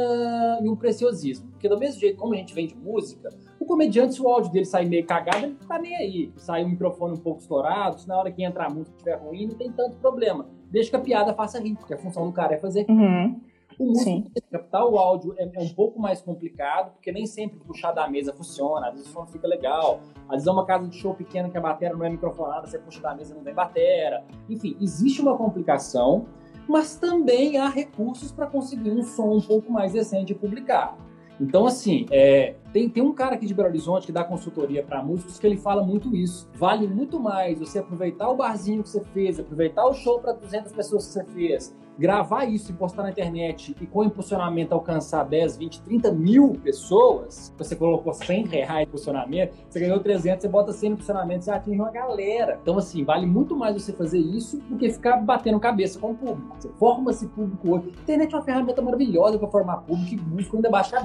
e um preciosismo. Porque do mesmo jeito como a gente vende música, o comediante, se o áudio dele sair meio cagado, ele não tá nem aí. Sai o microfone um pouco estourado, se na hora que entra a música estiver ruim, não tem tanto problema. Deixa que a piada faça rir, porque a função do cara é fazer uhum. O músico captar o áudio é, é, um pouco mais complicado, porque nem sempre puxar da mesa funciona, às vezes o som fica legal. Às vezes é uma casa de show pequena que a bateria não é microfonada, você puxa da mesa e não vem batera. Enfim, existe uma complicação, mas também há recursos para conseguir um som um pouco mais decente e publicar. Então, assim, é, tem, tem um cara aqui de Belo Horizonte que dá consultoria para músicos que ele fala muito isso. Vale muito mais você aproveitar o barzinho que você fez, aproveitar o show para 200 pessoas que você fez, gravar isso e postar na internet e com impulsionamento alcançar 10, 20, 30 mil pessoas, você colocou 100 reais de impulsionamento, você ganhou 300, você bota 100 no impulsionamento, você atinge uma galera. Então, assim, vale muito mais você fazer isso do que ficar batendo cabeça com o público. Você forma esse público hoje. A internet é uma ferramenta maravilhosa para formar público e músico ainda baixa a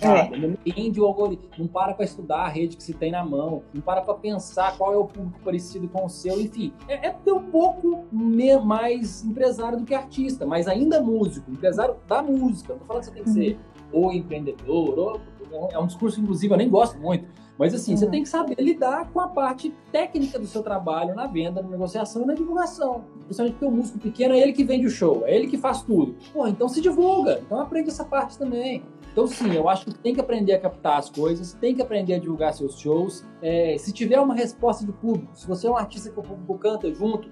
cabeça. É. Não entende o algoritmo, não para para estudar a rede que se tem na mão, não para para pensar qual é o público parecido com o seu, enfim. É, é ter um pouco mais empresário do que artista, mas ainda músico, empresário da música. Não tô falando que você tem que ser uhum. ou empreendedor, ou é um discurso, inclusive, eu nem gosto muito. Mas assim, uhum. você tem que saber lidar com a parte técnica do seu trabalho na venda, na negociação e na divulgação. Principalmente porque o músico pequeno é ele que vende o show, é ele que faz tudo. Pô, então se divulga, então aprende essa parte também. Então, sim, eu acho que tem que aprender a captar as coisas, tem que aprender a divulgar seus shows. É, se tiver uma resposta do público, se você é um artista que o público canta junto,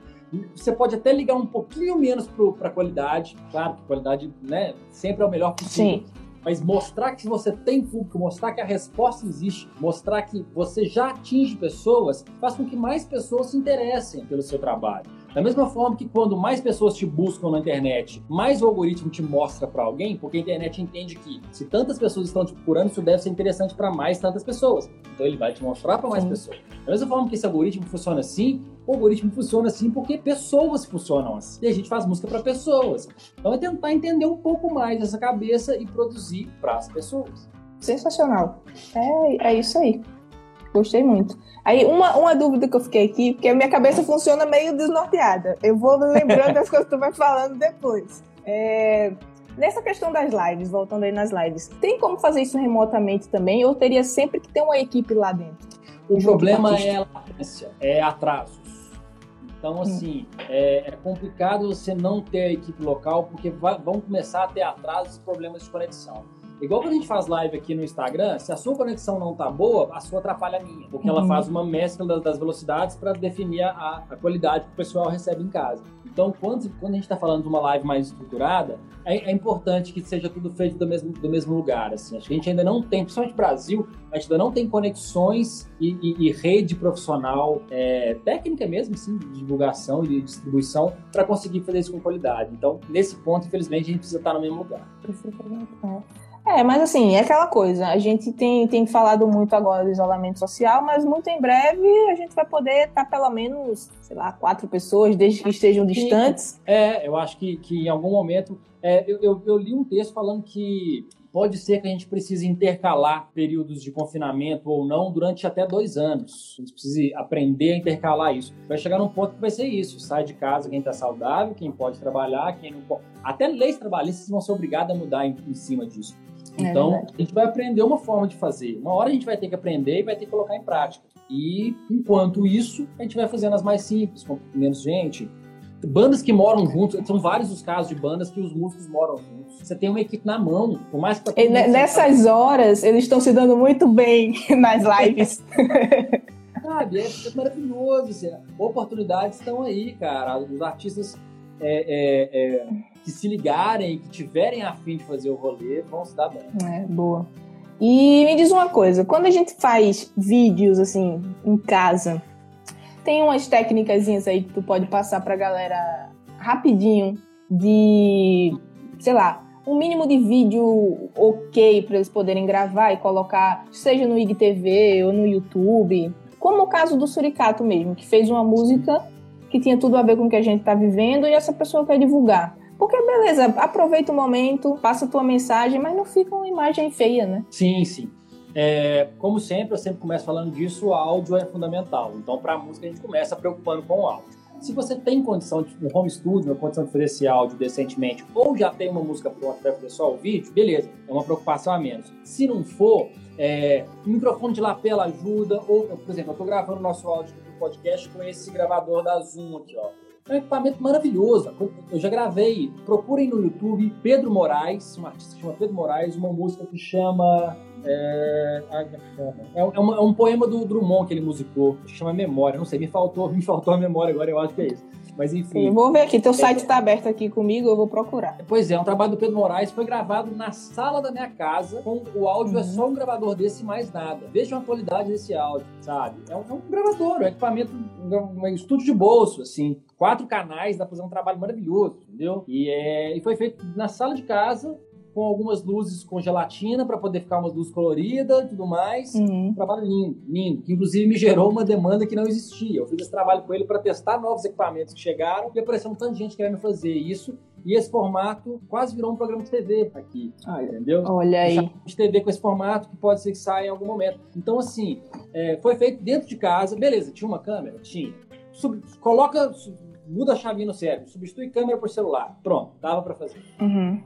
você pode até ligar um pouquinho menos para a qualidade, claro que a qualidade né, sempre é o melhor possível. Sim. Mas mostrar que você tem público, mostrar que a resposta existe, mostrar que você já atinge pessoas, faz com que mais pessoas se interessem pelo seu trabalho. Da mesma forma que quando mais pessoas te buscam na internet, mais o algoritmo te mostra para alguém, porque a internet entende que se tantas pessoas estão te procurando, isso deve ser interessante para mais tantas pessoas. Então ele vai te mostrar para mais Sim. pessoas. Da mesma forma que esse algoritmo funciona assim, o algoritmo funciona assim porque pessoas funcionam assim. E a gente faz música para pessoas. Então é tentar entender um pouco mais essa cabeça e produzir para as pessoas. Sensacional. É, é isso aí. Gostei muito. Aí, uma, uma dúvida que eu fiquei aqui, porque a minha cabeça funciona meio desnorteada. Eu vou lembrando das coisas que tu vai falando depois. É, nessa questão das lives, voltando aí nas lives, tem como fazer isso remotamente também? Ou teria sempre que ter uma equipe lá dentro? O problema é latência, é atrasos. Então, hum. assim, hum. é, é, complicado você não ter a equipe local, porque vai, vão começar a ter atrasos e problemas de conexão. Igual quando a gente faz live aqui no Instagram, se a sua conexão não tá boa, a sua atrapalha a minha. Porque ela uhum. faz uma mescla das, velocidades para definir a, a, qualidade que o pessoal recebe em casa. Então, quando, quando a gente está falando de uma live mais estruturada, é, é, importante que seja tudo feito do mesmo, do mesmo lugar. Assim. Acho que a gente ainda não tem, principalmente no Brasil, a gente ainda não tem conexões e, e, e rede profissional, é, técnica mesmo, assim, de divulgação e de distribuição, para conseguir fazer isso com qualidade. Então, nesse ponto, infelizmente, a gente precisa estar no mesmo lugar. Perfeitamente. É, mas assim, é aquela coisa. A gente tem, tem falado muito agora do isolamento social, mas muito em breve a gente vai poder estar pelo menos, sei lá, quatro pessoas, desde que estejam distantes. É, eu acho que, que em algum momento. É, eu, eu, eu, li um texto falando que Pode ser que a gente precise intercalar períodos de confinamento ou não durante até dois anos. A gente precisa aprender a intercalar isso. Vai chegar num ponto que vai ser isso: sai de casa quem está saudável, quem pode trabalhar, quem não pode. Até leis trabalhistas vão ser obrigadas a mudar em, em cima disso. É então, é a gente vai aprender uma forma de fazer. Uma hora a gente vai ter que aprender e vai ter que colocar em prática. E, enquanto isso, a gente vai fazendo as mais simples, com menos gente, bandas que moram juntos, são vários os casos de bandas que os músicos moram juntos. Você tem uma equipe na mão, por mais que... E nessas horas, eles estão se dando muito bem nas lives. Sabe, é, é maravilhoso. Assim, oportunidades estão aí, cara. Os artistas é, é, é, que se ligarem, que tiverem a fim de fazer o rolê, vão se dar bem. É, boa. E me diz uma coisa, quando a gente faz vídeos, assim, em casa, tem umas técnicas aí que tu pode passar pra galera rapidinho de, sei lá, um mínimo de vídeo ok para eles poderem gravar e colocar, seja no IGTV ou no YouTube, como o caso do Suricato mesmo, que fez uma música que tinha tudo a ver com o que a gente está vivendo e essa pessoa quer divulgar. Porque, beleza, aproveita o momento, passa a tua mensagem, mas não fica uma imagem feia, né? Sim, sim. É, como sempre, eu sempre começo falando disso, o áudio é fundamental. Então, para a música, a gente começa preocupando com o áudio. Se você tem condição de um home studio, uma condição de fazer esse áudio decentemente, ou já tem uma música pronta para fazer só o vídeo, beleza, é uma preocupação a menos. Se não for, é, o microfone de lapela ajuda, ou, por exemplo, eu estou gravando nosso áudio do podcast com esse gravador da Zoom aqui, ó. É um equipamento maravilhoso. Eu já gravei. Procurem no YouTube Pedro Moraes, um artista que chama Pedro Moraes, uma música que chama. É, é, é, uma, é um poema do Drummond que ele musicou, que chama Memória. Não sei, me faltou, me faltou a memória agora, eu acho que é isso. Mas enfim. Eu vou ver aqui, teu site está aberto aqui comigo, eu vou procurar. Pois é, um trabalho do Pedro Moraes foi gravado na sala da minha casa, com o áudio é uhum. é só um gravador desse e mais nada. Vejam a qualidade desse áudio, sabe? É um, é um gravador, é um equipamento, um, um estúdio de bolso, assim quatro canais, dá pra fazer um trabalho maravilhoso, entendeu? E, é, e foi feito na sala de casa, com algumas luzes com gelatina para poder ficar umas luzes coloridas e tudo mais. Uhum. Um trabalho lindo, lindo, que inclusive me gerou uma demanda que não existia. Eu fiz esse trabalho com ele para testar novos equipamentos que chegaram e apareceu um tanto de gente querendo fazer isso. E esse formato quase virou um programa de TV aqui, ah, entendeu? Olha aí. De TV com esse formato que pode ser que saia em algum momento. Então, assim, é, foi feito dentro de casa. Beleza, tinha uma câmera? Tinha. Sub, coloca muda a chavinha no cérebro, substitui câmera por celular. Pronto, dava para fazer. Uhum.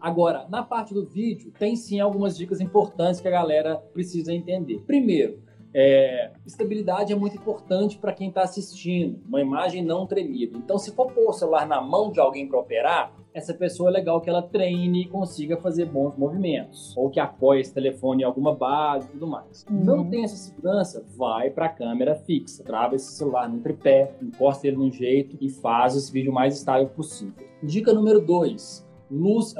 Agora, na parte do vídeo, tem sim algumas dicas importantes que a galera precisa entender. Primeiro, é, estabilidade é muito importante para quem está assistindo, uma imagem não tremida. Então, se for pôr o celular na mão de alguém para operar, essa pessoa é legal que ela treine e consiga fazer bons movimentos, ou que apoie esse telefone em alguma base e tudo mais. Uhum. Não tem essa segurança? Vai para a câmera fixa, trava esse celular no tripé, encosta ele num jeito e faz esse vídeo mais estável possível. Dica número 2 Luz,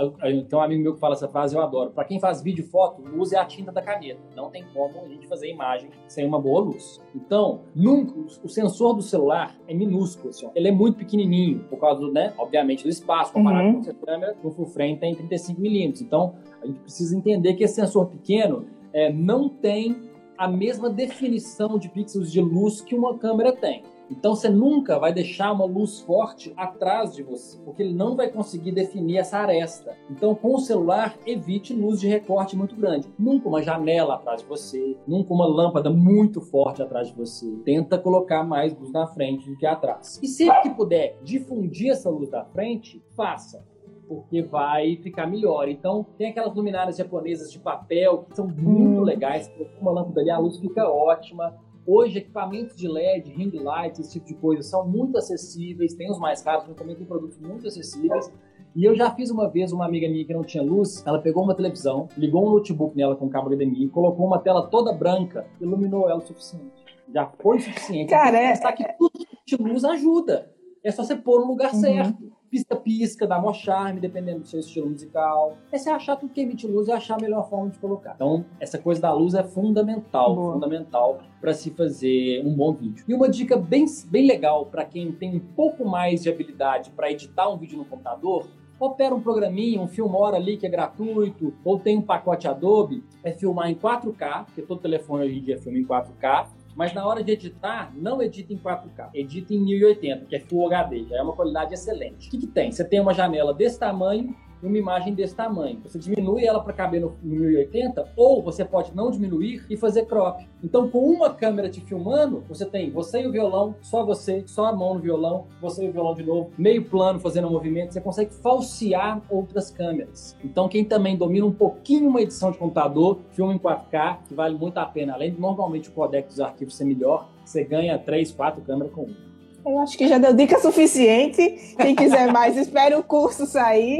tem um amigo meu que fala essa frase, eu adoro. Para quem faz vídeo e foto, luz é a tinta da caneta. Não tem como a gente fazer imagem sem uma boa luz. Então, nunca, o sensor do celular é minúsculo, assim, ele é muito pequenininho, por causa, do, né, obviamente, do espaço, comparado uhum. com a câmera, o full frame tem 35 milímetros. Então, a gente precisa entender que esse sensor pequeno é, não tem a mesma definição de pixels de luz que uma câmera tem. Então você nunca vai deixar uma luz forte atrás de você, porque ele não vai conseguir definir essa aresta. Então com o celular evite luz de recorte muito grande. Nunca uma janela atrás de você, nunca uma lâmpada muito forte atrás de você. Tenta colocar mais luz na frente do que atrás. E sempre que puder difundir essa luz da frente, faça porque vai ficar melhor. Então, tem aquelas luminárias japonesas de papel que são muito hum. legais. Uma lâmpada ali, a luz fica ótima. Hoje, equipamentos de LED, ring lights, esse tipo de coisa, são muito acessíveis. Tem os mais caros, mas também tem produtos muito acessíveis. E eu já fiz uma vez, uma amiga minha que não tinha luz, ela pegou uma televisão, ligou um notebook nela com cabo HDMI, colocou uma tela toda branca, iluminou ela o suficiente. Já foi suficiente. Cara, é... que tudo de luz ajuda. É só você pôr no lugar uhum. certo pisca-pisca, dá mó charme, dependendo do seu estilo musical. É você achar tudo que emite luz e achar a melhor forma de colocar. Então, essa coisa da luz é fundamental, Boa. fundamental para se fazer um bom vídeo. E uma dica bem, bem legal para quem tem um pouco mais de habilidade para editar um vídeo no computador, opera um programinha, um Filmora ali que é gratuito, ou tem um pacote Adobe, é filmar em 4K, porque todo telefone hoje em dia filma em 4K, mas na hora de editar, não edita em 4K, edita em 1080, que é Full HD, já é uma qualidade excelente. O que, que tem? Você tem uma janela desse tamanho, uma imagem desse tamanho. Você diminui ela para caber no, no 1080, ou você pode não diminuir e fazer crop. Então, com uma câmera te filmando, você tem você e o violão, só você, só a mão no violão, você e o violão de novo, meio plano fazendo um movimento, você consegue falsear outras câmeras. Então, quem também domina um pouquinho uma edição de computador, filma em 4K, que vale muito a pena. Além de normalmente o codec dos arquivos ser melhor, você ganha 3, 4 câmeras com uma. Eu acho que já deu dica suficiente. Quem quiser mais, espere o curso sair.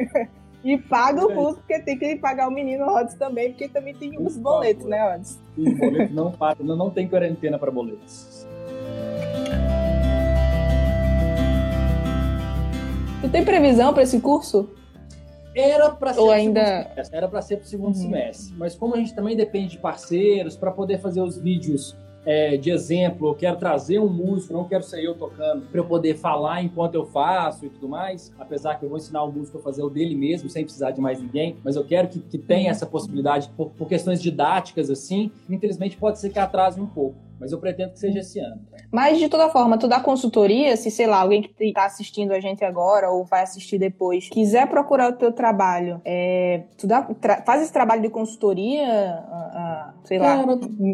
e paga o curso, porque tem que pagar o menino Rods também, porque também tem os boletos, né, Rods? Sim, boleto não paga, não tem quarentena para boletos. Tu tem previsão para esse curso? Era para ser Ou ainda era para ser para o segundo uhum. semestre, mas como a gente também depende de parceiros para poder fazer os vídeos é, de exemplo, eu quero trazer um músico, não quero ser eu tocando, para eu poder falar enquanto eu faço e tudo mais. Apesar que eu vou ensinar o músico a fazer o dele mesmo, sem precisar de mais ninguém, mas eu quero que, que tenha essa possibilidade por, por questões didáticas assim. Infelizmente, pode ser que atrase um pouco mas eu pretendo que seja esse ano. Mas, de toda forma, tu dá consultoria, se, sei lá, alguém que está assistindo a gente agora ou vai assistir depois, quiser procurar o teu trabalho, é, tu dá, faz esse trabalho de consultoria, sei lá?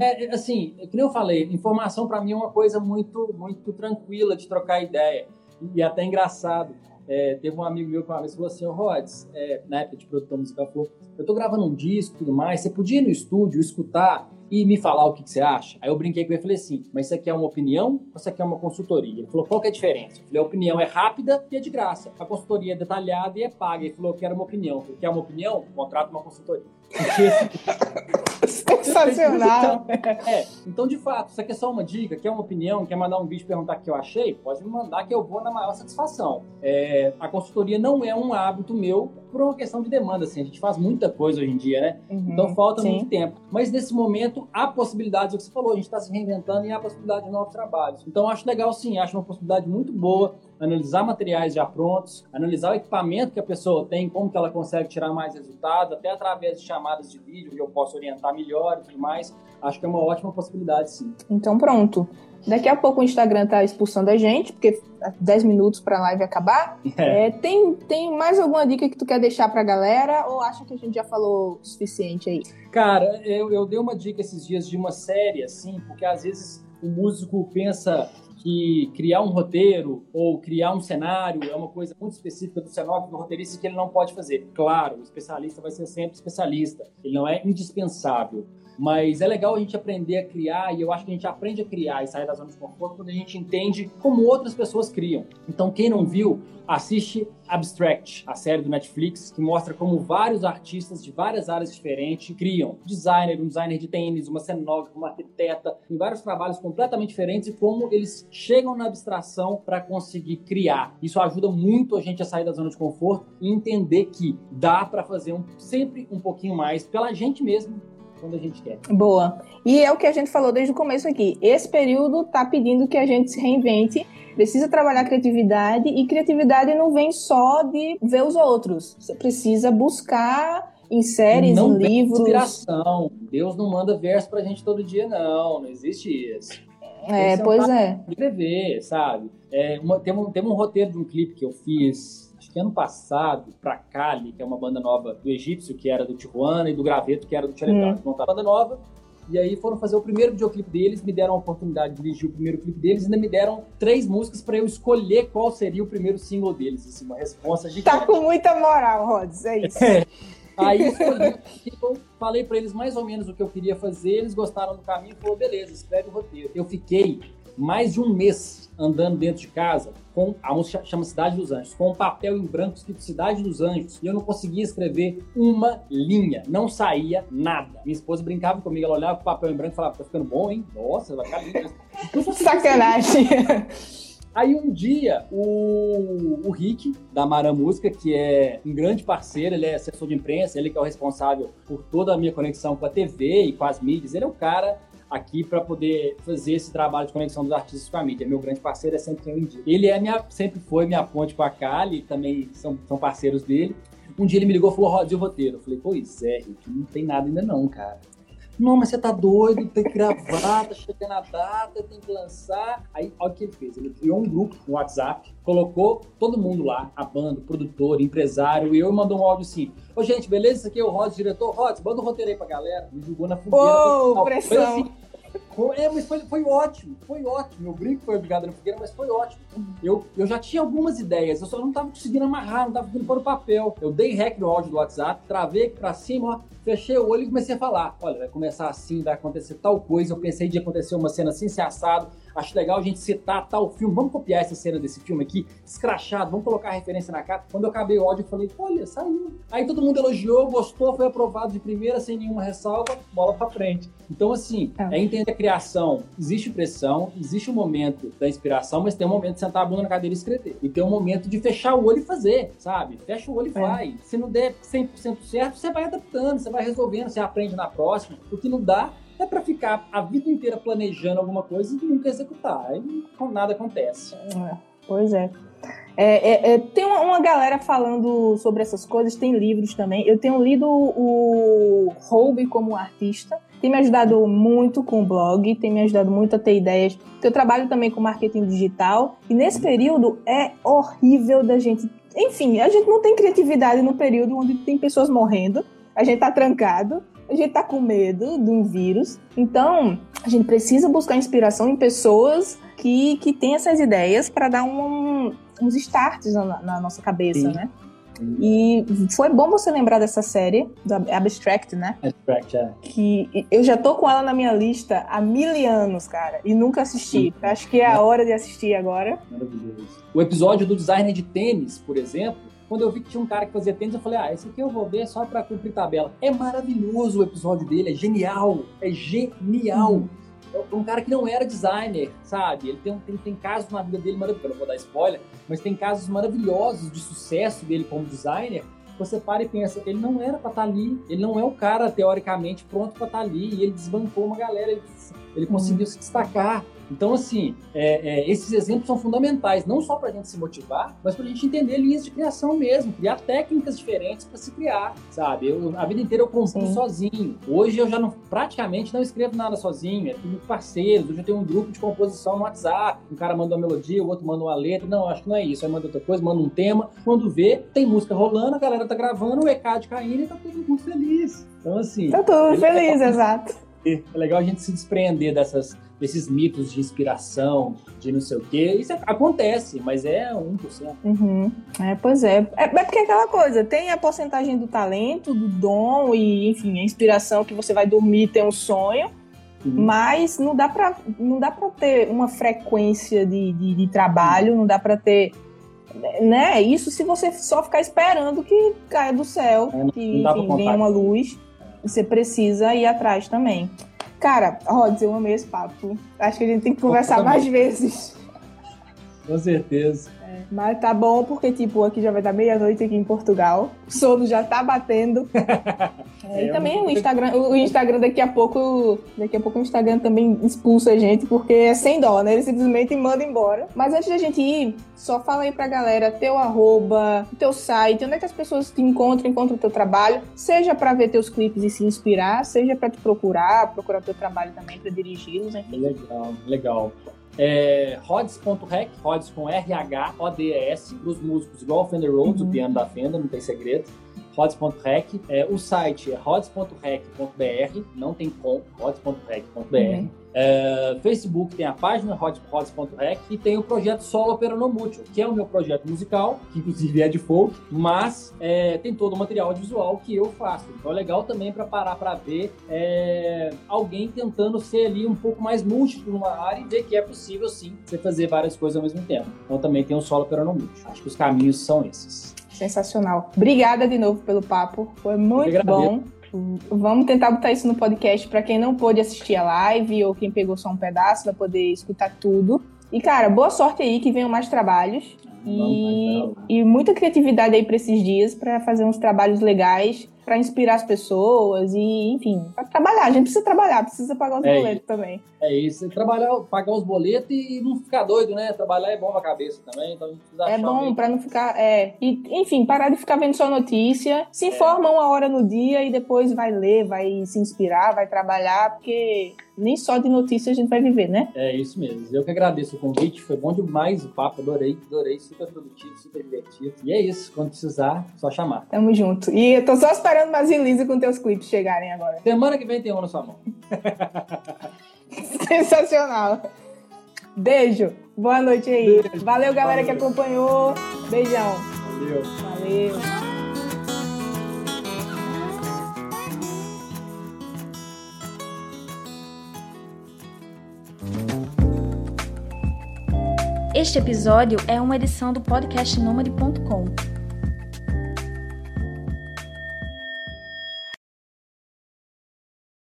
É, é, assim, como eu falei, informação para mim é uma coisa muito, muito tranquila de trocar ideia. E até engraçado. É, teve um amigo meu que uma vez falou assim, Rods, é, na época de produtor musical, falou, eu tô gravando um disco e tudo mais, você podia ir no estúdio escutar e me falar o que, que, você acha? Aí eu brinquei com ele e falei assim, mas isso aqui é uma opinião ou isso aqui é uma consultoria? Ele falou, qual que é a diferença? Eu falei, a opinião é rápida e é de graça. A consultoria é detalhada e é paga. Ele falou, eu quero uma opinião. Eu falei, quer uma opinião? Contrato uma consultoria. Sensacional. é, então de fato, isso aqui é só uma dica, quer uma opinião, quer mandar um vídeo perguntar o que eu achei? Pode me mandar que eu vou na maior satisfação. É, a consultoria não é um hábito meu por uma questão de demanda, assim, a gente faz muita coisa hoje em dia, né? Uhum, então falta sim. muito tempo. Mas nesse momento há possibilidades, o que você falou, a gente está se reinventando e há possibilidade de novos trabalhos. Então acho legal sim, acho uma possibilidade muito boa analisar materiais já prontos, analisar o equipamento que a pessoa tem, como que ela consegue tirar mais resultado, até através de chamadas de vídeo, que eu posso orientar melhor e tudo mais. Acho que é uma ótima possibilidade, sim. Então pronto. Daqui a pouco o Instagram tá expulsando a gente, porque 10 minutos para a live acabar. É. É, tem, tem mais alguma dica que tu quer deixar para a galera ou acha que a gente já falou o suficiente aí? Cara, eu, eu dei uma dica esses dias de uma série, assim, porque às vezes o músico pensa que criar um roteiro ou criar um cenário é uma coisa muito específica do cenógrafo, do roteirista, que ele não pode fazer. Claro, o especialista vai ser sempre especialista, ele não é indispensável. Mas é legal a gente aprender a criar, e eu acho que a gente aprende a criar e sair da zona de conforto quando a gente entende como outras pessoas criam. Então, quem não viu, assiste Abstract, a série do Netflix, que mostra como vários artistas de várias áreas diferentes criam. Designer, um designer de tênis, uma cenógrafa, uma arquiteta, em vários trabalhos completamente diferentes e como eles chegam na abstração para conseguir criar. Isso ajuda muito a gente a sair da zona de conforto e entender que dá para fazer um, sempre um pouquinho mais pela gente mesmo quando a gente quer. Boa. E é o que a gente falou desde o começo aqui. Esse período está pedindo que a gente se reinvente, precisa trabalhar criatividade e criatividade não vem só de ver os outros. Você precisa buscar em séries, não em livros. Inspiração. Deus não manda verso pra gente todo dia, não. Não existe isso. É, pois é. Escrever, sabe? É, uma, tem, um, tem um roteiro de um clipe que eu fiz que ano passado, pra Cali, que é uma banda nova do Egípcio, que era do Tijuana, e do Graveto, que era do Tcheletá. Hum. Montaram banda nova, e aí foram fazer o primeiro videoclipe deles, me deram a oportunidade de dirigir o primeiro clipe deles, e ainda me deram três músicas para eu escolher qual seria o primeiro single deles. Assim, uma resposta de Tá com muita moral, Rods, é isso. É. Aí escolhi, eu falei para eles mais ou menos o que eu queria fazer, eles gostaram do caminho e falou, beleza, escreve o roteiro. Eu fiquei mais de um mês andando dentro de casa com a música chama Cidade dos Anjos, com um papel em branco escrito Cidade dos Anjos, e eu não conseguia escrever uma linha, não saía nada. Minha esposa brincava comigo, ela olhava o papel em branco e falava: "Tá ficando bom, hein? Nossa, vai ficar lindo". Sacanagem. Aí um dia, o, o Rick, da Mara Música, que é um grande parceiro, ele é assessor de imprensa, ele que é o responsável por toda a minha conexão com a TV e com as mídias, ele é o cara aqui para poder fazer esse trabalho de conexão dos artistas com a mídia. Meu grande parceiro é sempre quem eu indico. Ele é minha, sempre foi minha ponte com a Kali, também são, são parceiros dele. Um dia ele me ligou e falou, Rod, o roteiro? Eu falei, pois é, Rick, não tem nada ainda não, cara. Não, mas você tá doido, tem que gravar, tá chegando a data, tem que lançar. Aí, olha o que ele fez. Ele criou um grupo no WhatsApp, colocou todo mundo lá, a banda, o produtor, empresário, e eu mandou um áudio assim: Ô, gente, beleza? Isso aqui é o Rods, diretor. Rods, manda o um roteiro aí pra galera. Me jogou na fogueira. Ô, oh, pressão. Assim, é, mas foi, foi ótimo, foi ótimo. Meu brinco foi obrigado na fogueira, mas foi ótimo. Eu, eu já tinha algumas ideias, eu só não tava conseguindo amarrar, não tava conseguindo pôr no papel. Eu dei rec no áudio do WhatsApp, travei aqui pra cima, ó, fechei o olho e comecei a falar. Olha, vai começar assim, vai acontecer tal coisa. Eu pensei de acontecer uma cena assim, se assado. Acho legal a gente citar tal filme. Vamos copiar essa cena desse filme aqui, escrachado, vamos colocar a referência na cara. Quando eu acabei o áudio, eu falei, olha, saiu. Aí todo mundo elogiou, gostou, foi aprovado de primeira, sem nenhuma ressalva, bola pra frente. Então, assim, é, é entender a criação. Existe pressão, existe o um momento da inspiração, mas tem um momento de sentar a bunda na cadeira e escrever. E tem um momento de fechar o olho e fazer, sabe? Fecha o olho e é. vai. Se não der 100% certo, você vai adaptando, você vai resolvendo, você aprende na próxima. O que não dá, é para ficar a vida inteira planejando alguma coisa e nunca executar. Aí nada acontece. É, pois é. É, é, é, tem uma, uma, galera falando sobre essas coisas, tem livros também. Eu tenho lido o Hobby como artista, tem me ajudado muito com o blog, tem me ajudado muito a ter ideias. Eu trabalho também com marketing digital e nesse período é horrível da gente. Enfim, a gente não tem criatividade no período onde tem pessoas morrendo, a gente tá trancado, a gente tá com medo de um vírus. Então, a gente precisa buscar inspiração em pessoas que, que têm essas ideias para dar um, uns starts na, na nossa cabeça, Sim. né? E foi bom você lembrar dessa série, da Abstract, né? Abstract, é. Que eu já tô com ela na minha lista há mil anos, cara, e nunca assisti. Sim. Acho que é a hora de assistir agora. Maravilhoso. O episódio do designer de tênis, por exemplo, quando eu vi que tinha um cara que fazia tênis, eu falei, ah, esse aqui eu vou ver só pra cumprir tabela. É maravilhoso o episódio dele, é genial, é genial. Hum. É um cara que não era designer, sabe? Ele tem, tem, tem casos na vida dele maravilhosos, eu não vou dar spoiler, mas tem casos maravilhosos de sucesso dele como designer. Você para e pensa, ele não era pra estar tá ali, ele não é o cara, teoricamente, pronto pra estar tá ali, e ele desbancou uma galera, ele, ele conseguiu se destacar. Então, assim, é, é, esses exemplos são fundamentais, não só para a gente se motivar, mas para a gente entender linhas de criação mesmo, criar técnicas diferentes para se criar, sabe? Eu, a vida inteira eu compro sozinho. Hoje eu já não, praticamente não escrevo nada sozinho, é tudo parceiros. Hoje eu tenho um grupo de composição no WhatsApp. Um cara manda uma melodia, o outro manda uma letra. Não, acho que não é isso. Aí manda outra coisa, manda um tema. Quando vê, tem música rolando, a galera tá gravando, o ECAD caindo e tá todo mundo feliz. Então, assim. Tá todo feliz, exato. É legal a gente se desprender dessas desses mitos de inspiração, de não sei o quê. Isso acontece, mas é 1%. Uhum. É, pois é. é. É porque é aquela coisa, tem a porcentagem do talento, do dom e, enfim, a inspiração que você vai dormir e ter um sonho. Mas não dá para não dá para ter uma frequência de, de, de trabalho, não dá para ter né? Isso se você só ficar esperando que caia do céu, é, que enfim, venha uma luz. Você precisa ir atrás também. Cara, Rods, eu amei esse papo. Acho que a gente tem que conversar mais vezes. Com certeza. É, mas tá bom, porque, tipo, aqui já vai dar meia-noite aqui em Portugal. O sono já tá batendo. É, é, e também o Instagram, o Instagram daqui a pouco. Daqui a pouco o Instagram também expulsa a gente, porque é sem dó, né? Ele simplesmente manda embora. Mas antes da gente ir, só fala aí pra galera teu arroba, teu site, onde é que as pessoas te encontram, encontram o teu trabalho, seja para ver teus clipes e se inspirar, seja para te procurar, procurar teu trabalho também para dirigi-los, enfim. Legal, legal é, rods.rec, rods com para os músicos, igual o Fender Rhodes, uhum. o piano da Fender, não tem segredo. Rods.rec, é, o site é rods.rec.br, não tem com, rods.rec.br. Uhum. É, Facebook tem a página hotspots.rec e tem o projeto Solo Peronomútil, que é o meu projeto musical, que inclusive é de folk, mas é, tem todo o material audiovisual que eu faço. Então é legal também para parar para ver é, alguém tentando ser ali um pouco mais múltiplo numa área e ver que é possível sim você fazer várias coisas ao mesmo tempo. Então também tem o Solo Peronomútil. Acho que os caminhos são esses. Sensacional. Obrigada de novo pelo papo. Foi muito bom. Vamos tentar botar isso no podcast para quem não pôde assistir a live ou quem pegou só um pedaço vai poder escutar tudo. E cara, boa sorte aí que venham mais trabalhos. E, e muita criatividade aí para esses dias para fazer uns trabalhos legais para inspirar as pessoas e, enfim, para trabalhar. A gente precisa trabalhar, precisa pagar os é boletos isso. também. É isso, trabalhar, pagar os boletos e não ficar doido, né? Trabalhar é bom pra cabeça também, então a gente precisa É bom para não ficar, é, e, enfim, parar de ficar vendo só notícia, se é. informa é. uma hora no dia e depois vai ler, vai se inspirar, vai trabalhar, porque nem só de notícia a gente vai viver, né? É isso mesmo. Eu que agradeço o convite, foi bom demais o papo, adorei, adorei, super produtivo, super divertido. E é isso, quando precisar, só chamar. Tamo junto. E eu tô só esperando mais release com teus clipes chegarem agora. Semana que vem tem um na sua mão. Sensacional. Beijo. Boa noite aí. Beijo. Valeu, galera Valeu. que acompanhou. Beijão. Valeu. Valeu. Este episódio é uma edição do podcast Nômade.com.